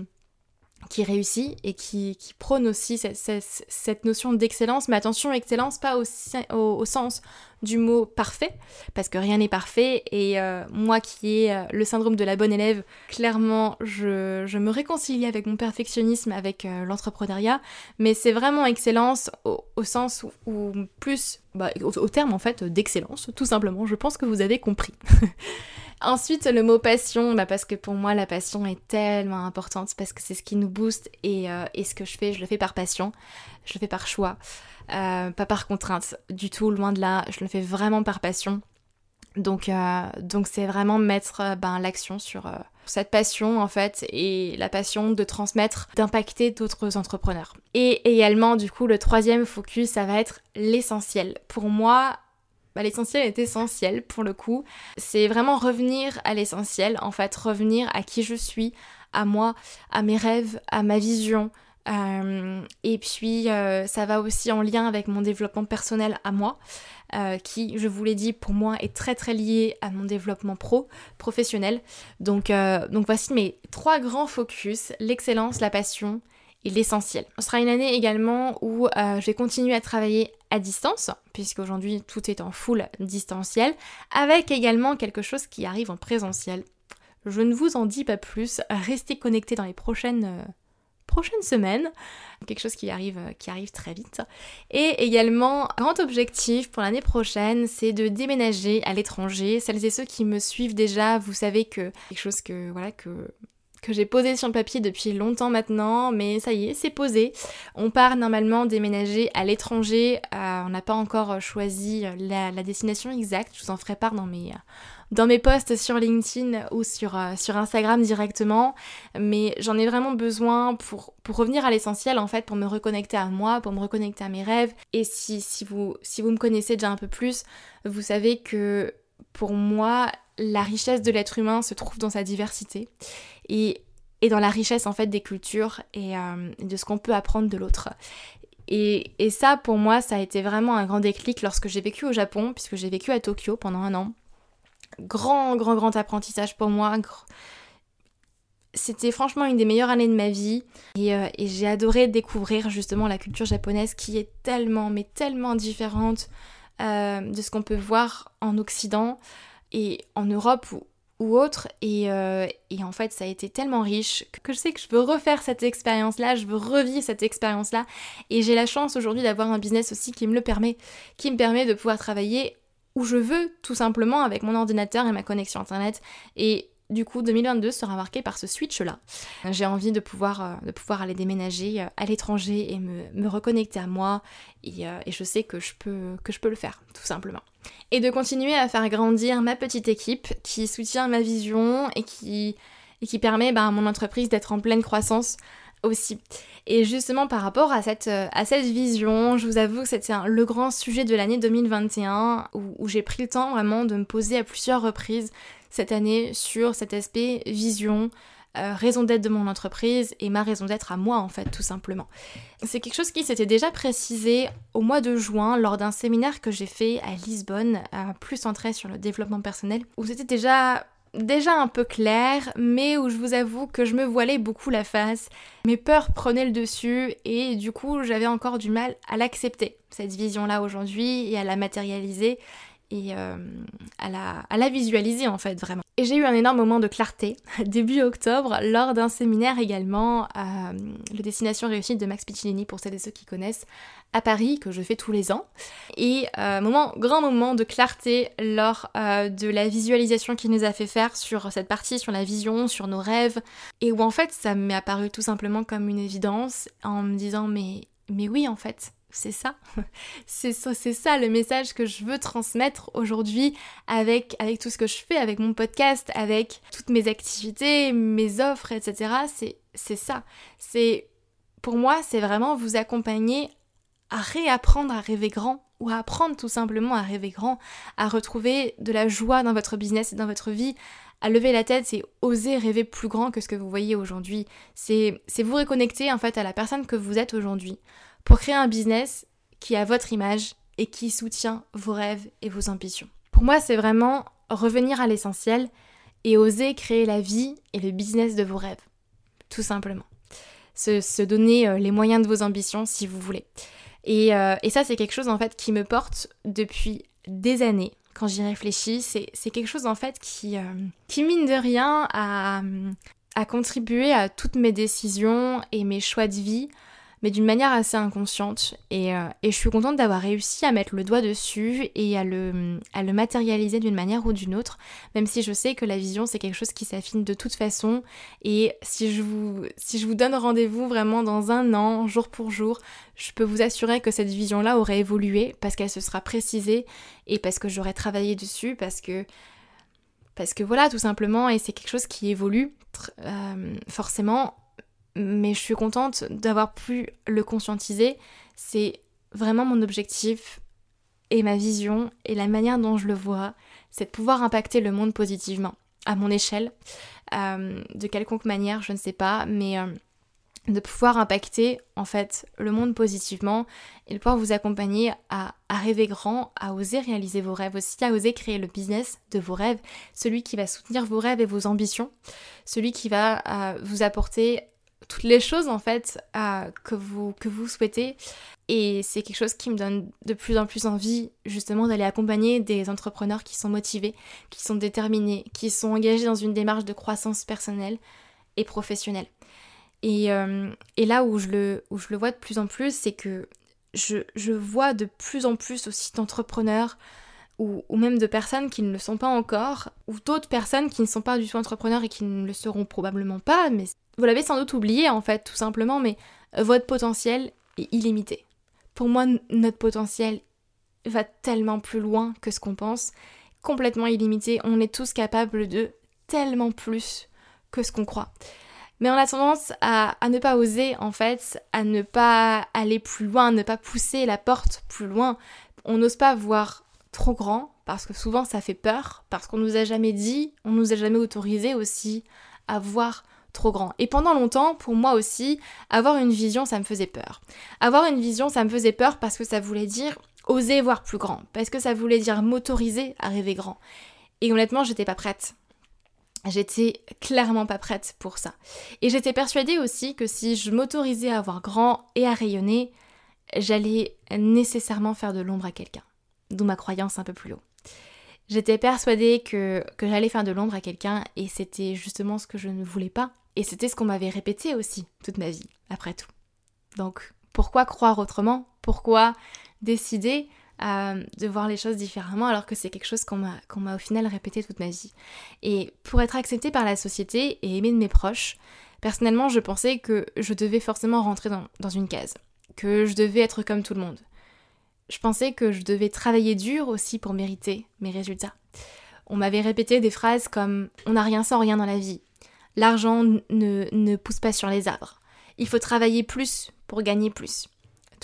qui réussit et qui, prône aussi cette, notion d'excellence. Mais attention, excellence pas au, sens du mot parfait, parce que rien n'est parfait. Et euh, moi qui ai euh, le syndrome de la bonne élève, clairement, je, me réconcilie avec mon perfectionnisme, avec euh, l'entrepreneuriat. Mais c'est vraiment excellence au, sens où, plus, bah, au terme en fait d'excellence, tout simplement. Je pense que vous avez compris. [laughs] Ensuite, le mot passion, bah parce que pour moi, la passion est tellement importante, parce que c'est ce qui nous booste et, euh, et, ce que je fais, je le fais par passion, je le fais par choix, euh, pas par contrainte du tout, loin de là, je le fais vraiment par passion. Donc, euh, donc c'est vraiment mettre ben, l'action sur cette passion en fait et la passion de transmettre, d'impacter d'autres entrepreneurs. Et également, du coup, le troisième focus, ça va être l'essentiel. Pour moi, bah, l'essentiel est essentiel pour le coup. C'est vraiment revenir à l'essentiel, en fait, revenir à qui je suis, à moi, à mes rêves, à ma vision, et puis ça va aussi en lien avec mon développement personnel à moi. qui, je vous l'ai dit, pour moi est très très lié à mon développement pro, professionnel. Donc, voici mes trois grands focus, l'excellence, la passion et l'essentiel. Ce sera une année également où je vais continuer à travailler à distance, puisqu'aujourd'hui tout est en full distanciel, avec également quelque chose qui arrive en présentiel. Je ne vous en dis pas plus, restez connectés dans les prochaines, euh, prochaines semaines, quelque chose qui arrive, euh, qui arrive très vite. Et également, grand objectif pour l'année prochaine, c'est de déménager à l'étranger. Celles et ceux qui me suivent déjà, vous savez que quelque chose que, voilà, que que j'ai posé sur le papier depuis longtemps maintenant, mais ça y est, c'est posé. On part normalement déménager à l'étranger. Euh, on n'a pas encore choisi la, destination exacte. Je vous en ferai part dans mes, dans mes posts sur LinkedIn ou sur, euh, sur Instagram directement. Mais j'en ai vraiment besoin pour, pour revenir à l'essentiel en fait, pour me reconnecter à moi, pour me reconnecter à mes rêves. Et si, si, vous, si vous me connaissez déjà un peu plus, vous savez que pour moi, la richesse de l'être humain se trouve dans sa diversité et, dans la richesse en fait des cultures et euh, de ce qu'on peut apprendre de l'autre. Et, ça, pour moi, ça a été vraiment un grand déclic lorsque j'ai vécu au Japon, puisque j'ai vécu à Tokyo pendant un an. Grand, grand, grand apprentissage pour moi. C'était franchement une des meilleures années de ma vie. Et, euh, et j'ai adoré découvrir justement la culture japonaise qui est tellement, mais tellement différente euh, de ce qu'on peut voir en Occident et en Europe ou, autre. Euh, et, en fait, ça a été tellement riche que je sais que je veux refaire cette expérience-là, je veux revivre cette expérience-là. Et j'ai la chance aujourd'hui d'avoir un business aussi qui me le permet, qui me permet de pouvoir travailler où je veux, tout simplement, avec mon ordinateur et ma connexion Internet. Et du coup, 2022 sera marqué par ce switch-là. J'ai envie de pouvoir, euh, de pouvoir aller déménager euh, à l'étranger et me, reconnecter à moi. Euh, et, je sais que je, peux, que je peux le faire, tout simplement. Et de continuer à faire grandir ma petite équipe qui soutient ma vision et qui, et qui permet bah, à mon entreprise d'être en pleine croissance Et justement par rapport à cette, à cette vision, je vous avoue que c'était le grand sujet de l'année 2021 où, où j'ai pris le temps vraiment de me poser à plusieurs reprises cette année sur cet aspect vision, euh, raison d'être de mon entreprise et ma raison d'être à moi en fait tout simplement. C'est quelque chose qui s'était déjà précisé au mois de juin lors d'un séminaire que j'ai fait à Lisbonne, plus centré sur le développement personnel, où c'était déjà déjà un peu clair, mais où je vous avoue que je me voilais beaucoup la face. Mes peurs prenaient le dessus et du coup j'avais encore du mal à l'accepter, cette vision-là aujourd'hui, et à la matérialiser et euh, à, la, visualiser en fait vraiment. Et j'ai eu un énorme moment de clarté [laughs] début octobre lors d'un séminaire également euh, le Destination Réussite de Max Piccinini pour celles et ceux qui connaissent à Paris que je fais tous les ans. Et euh, moment, grand moment de clarté lors de la visualisation qu'il nous a fait faire sur cette partie, sur la vision, sur nos rêves. Et où en fait ça m'est apparu tout simplement comme une évidence en me disant mais, mais oui en fait c'est ça. [laughs] c'est ça, c'est ça le message que je veux transmettre aujourd'hui avec, avec tout ce que je fais, avec mon podcast, avec toutes mes activités, mes offres, etc. C'est, c'est ça. C'est, pour moi, c'est vraiment vous accompagner à réapprendre à rêver grand ou à apprendre tout simplement à rêver grand, à retrouver de la joie dans votre business et dans votre vie, à lever la tête, c'est oser rêver plus grand que ce que vous voyez aujourd'hui. C'est, c'est vous reconnecter en fait à la personne que vous êtes aujourd'hui pour créer un business qui a votre image et qui soutient vos rêves et vos ambitions. Pour moi, c'est vraiment revenir à l'essentiel et oser créer la vie et le business de vos rêves. Tout simplement. Se, donner euh, les moyens de vos ambitions si vous voulez. Euh, et, ça, c'est quelque chose en fait qui me porte depuis des années. Quand j'y réfléchis, c'est quelque chose en fait qui, euh, mine de rien, a, a contribué à toutes mes décisions et mes choix de vie mais d'une manière assez inconsciente. Euh, et, je suis contente d'avoir réussi à mettre le doigt dessus et à le, matérialiser d'une manière ou d'une autre, même si je sais que la vision c'est quelque chose qui s'affine de toute façon. Et si je vous, si je vous donne rendez-vous vraiment dans un an, jour pour jour, je peux vous assurer que cette vision-là aurait évolué parce qu'elle se sera précisée et parce que j'aurais travaillé dessus, parce que parce que voilà, tout simplement, et c'est quelque chose qui évolue euh, forcément mais je suis contente d'avoir pu le conscientiser. C'est vraiment mon objectif et ma vision et la manière dont je le vois, c'est de pouvoir impacter le monde positivement, à mon échelle, euh, de quelconque manière, je ne sais pas, mais, euh, de pouvoir impacter en fait le monde positivement et de pouvoir vous accompagner à, rêver grand, à oser réaliser vos rêves aussi, à oser créer le business de vos rêves, celui qui va soutenir vos rêves et vos ambitions, celui qui va euh, vous apporter toutes les choses en fait que, vous, que vous souhaitez. Et c'est quelque chose qui me donne de plus en plus envie justement d'aller accompagner des entrepreneurs qui sont motivés, qui sont déterminés, qui sont engagés dans une démarche de croissance personnelle et professionnelle. Euh, et, là où je, le, où je le vois de plus en plus, c'est que je, vois de plus en plus aussi d'entrepreneurs ou, même de personnes qui ne le sont pas encore, ou d'autres personnes qui ne sont pas du tout entrepreneurs et qui ne le seront probablement pas, mais vous l'avez sans doute oublié en fait, tout simplement, mais votre potentiel est illimité. Pour moi, notre potentiel va tellement plus loin que ce qu'on pense, complètement illimité. On est tous capables de tellement plus que ce qu'on croit. Mais on a tendance à, ne pas oser en fait, à ne pas aller plus loin, à ne pas pousser la porte plus loin. On n'ose pas voir trop grand parce que souvent ça fait peur, parce qu'on nous a jamais dit, on nous a jamais autorisé aussi à voir trop grand. Et pendant longtemps, pour moi aussi, avoir une vision, ça me faisait peur. Avoir une vision, ça me faisait peur parce que ça voulait dire oser voir plus grand, parce que ça voulait dire m'autoriser à rêver grand. Et honnêtement, j'étais pas prête. J'étais clairement pas prête pour ça. Et j'étais persuadée aussi que si je m'autorisais à voir grand et à rayonner, j'allais nécessairement faire de l'ombre à quelqu'un. D'où ma croyance un peu plus haut. J'étais persuadée que, que j'allais faire de l'ombre à quelqu'un et c'était justement ce que je ne voulais pas. Et c'était ce qu'on m'avait répété aussi toute ma vie, après tout. Donc pourquoi croire autrement? Pourquoi décider de voir les choses différemment alors que c'est quelque chose qu'on m'a, qu'on m'a au final répété toute ma vie? Et pour être acceptée par la société et aimée de mes proches, personnellement je pensais que je devais forcément rentrer dans, dans une case, que je devais être comme tout le monde. Je pensais que je devais travailler dur aussi pour mériter mes résultats. On m'avait répété des phrases comme on n'a rien sans rien dans la vie, l'argent ne, ne pousse pas sur les arbres, il faut travailler plus pour gagner plus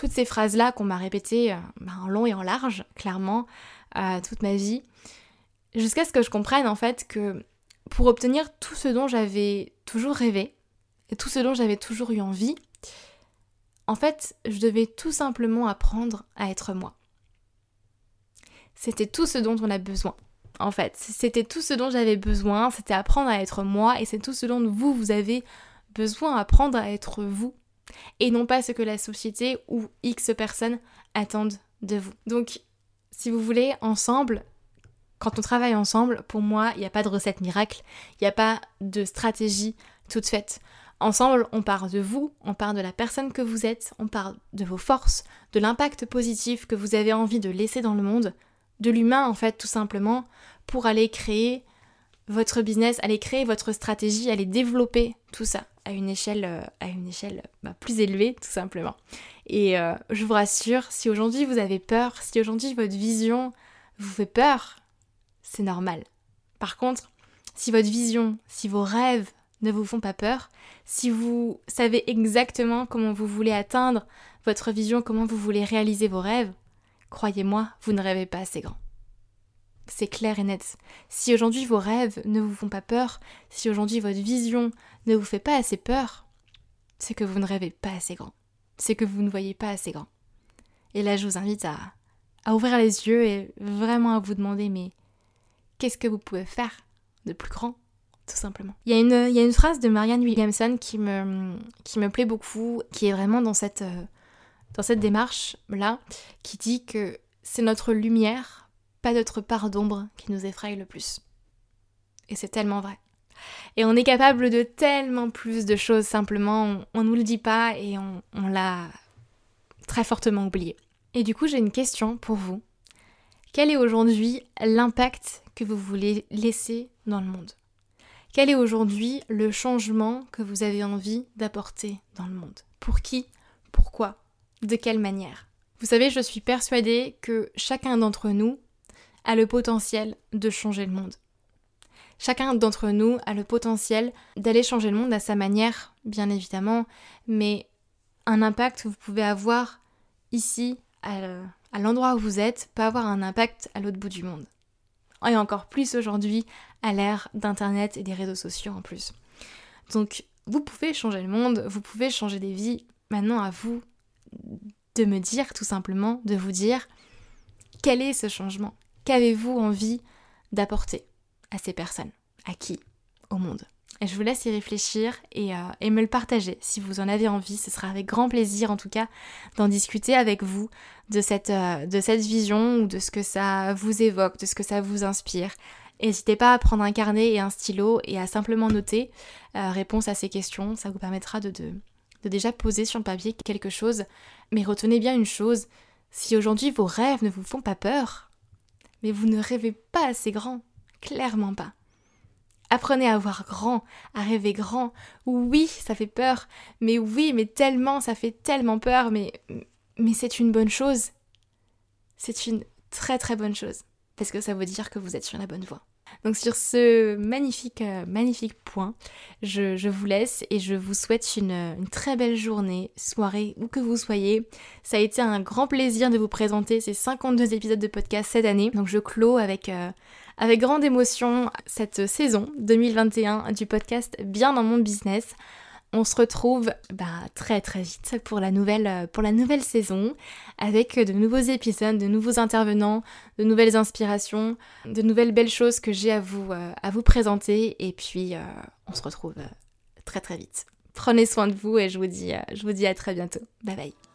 toutes ces phrases-là qu'on m'a répétées euh, ben, en long et en large, clairement, euh, toute ma vie, jusqu'à ce que je comprenne en fait que pour obtenir tout ce dont j'avais toujours rêvé, et tout ce dont j'avais toujours eu envie, en fait, je devais tout simplement apprendre à être moi. C'était tout ce dont on a besoin. En fait, c'était tout ce dont j'avais besoin, c'était apprendre à être moi, et c'est tout ce dont vous, vous avez besoin, apprendre à être vous et non pas ce que la société ou X personnes attendent de vous. Donc, si vous voulez, ensemble, quand on travaille ensemble, pour moi, il n'y a pas de recette miracle, il n'y a pas de stratégie toute faite. Ensemble, on part de vous, on part de la personne que vous êtes, on part de vos forces, de l'impact positif que vous avez envie de laisser dans le monde, de l'humain en fait tout simplement, pour aller créer votre business, aller créer votre stratégie, aller développer tout ça à une échelle, euh, à une échelle bah, plus élevée, tout simplement. Et euh, je vous rassure, si aujourd'hui vous avez peur, si aujourd'hui votre vision vous fait peur, c'est normal. Par contre, si votre vision, si vos rêves ne vous font pas peur, si vous savez exactement comment vous voulez atteindre votre vision, comment vous voulez réaliser vos rêves, croyez-moi, vous ne rêvez pas assez grand. C'est clair et net. Si aujourd'hui vos rêves ne vous font pas peur, si aujourd'hui votre vision ne vous fait pas assez peur, c'est que vous ne rêvez pas assez grand. C'est que vous ne voyez pas assez grand. Et là, je vous invite à, ouvrir les yeux et vraiment à vous demander, mais qu'est-ce que vous pouvez faire de plus grand tout simplement? Il y, a une, phrase de Marianne Williamson qui me, qui me plaît beaucoup, qui est vraiment dans cette, dans cette démarche-là, qui dit que c'est notre lumière pas d'autre part d'ombre qui nous effraie le plus. Et c'est tellement vrai. Et on est capable de tellement plus de choses, simplement on, ne nous le dit pas et on, on l'a très fortement oublié. Et du coup j'ai une question pour vous. Quel est aujourd'hui l'impact que vous voulez laisser dans le monde? Quel est aujourd'hui le changement que vous avez envie d'apporter dans le monde? Pour qui? Pourquoi? De quelle manière Vous savez, je suis persuadée que chacun d'entre nous a le potentiel de changer le monde. Chacun d'entre nous a le potentiel d'aller changer le monde à sa manière, bien évidemment, mais un impact que vous pouvez avoir ici, à l'endroit où vous êtes, peut avoir un impact à l'autre bout du monde. Et encore plus aujourd'hui, à l'ère d'Internet et des réseaux sociaux en plus. Donc, vous pouvez changer le monde, vous pouvez changer des vies. Maintenant, à vous de me dire tout simplement, de vous dire quel est ce changement Qu'avez-vous envie d'apporter à ces personnes À qui Au monde? Et je vous laisse y réfléchir et, euh, me le partager. Si vous en avez envie, ce sera avec grand plaisir en tout cas d'en discuter avec vous de cette, euh, de cette vision ou de ce que ça vous évoque, de ce que ça vous inspire. N'hésitez pas à prendre un carnet et un stylo et à simplement noter euh, réponse à ces questions. Ça vous permettra de, de déjà poser sur le papier quelque chose. Mais retenez bien une chose, si aujourd'hui vos rêves ne vous font pas peur, mais vous ne rêvez pas assez grand, clairement pas. Apprenez à voir grand, à rêver grand. Oui, ça fait peur, mais oui, mais tellement, ça fait tellement peur, mais, mais c'est une bonne chose. C'est une très très bonne chose, parce que ça veut dire que vous êtes sur la bonne voie. Donc sur ce magnifique, euh, point, je, vous laisse et je vous souhaite une, une, très belle journée, soirée, où que vous soyez. Ça a été un grand plaisir de vous présenter ces 52 épisodes de podcast cette année. Donc je clôt avec, euh, avec grande émotion cette saison 2021 du podcast Bien dans mon business. On se retrouve bah, très très vite pour la, nouvelle, pour la nouvelle saison avec de nouveaux épisodes, de nouveaux intervenants, de nouvelles inspirations, de nouvelles belles choses que j'ai à vous, euh, à vous présenter et puis euh, on se retrouve euh, très très vite. Prenez soin de vous et je vous dis, je vous dis à très bientôt. Bye bye.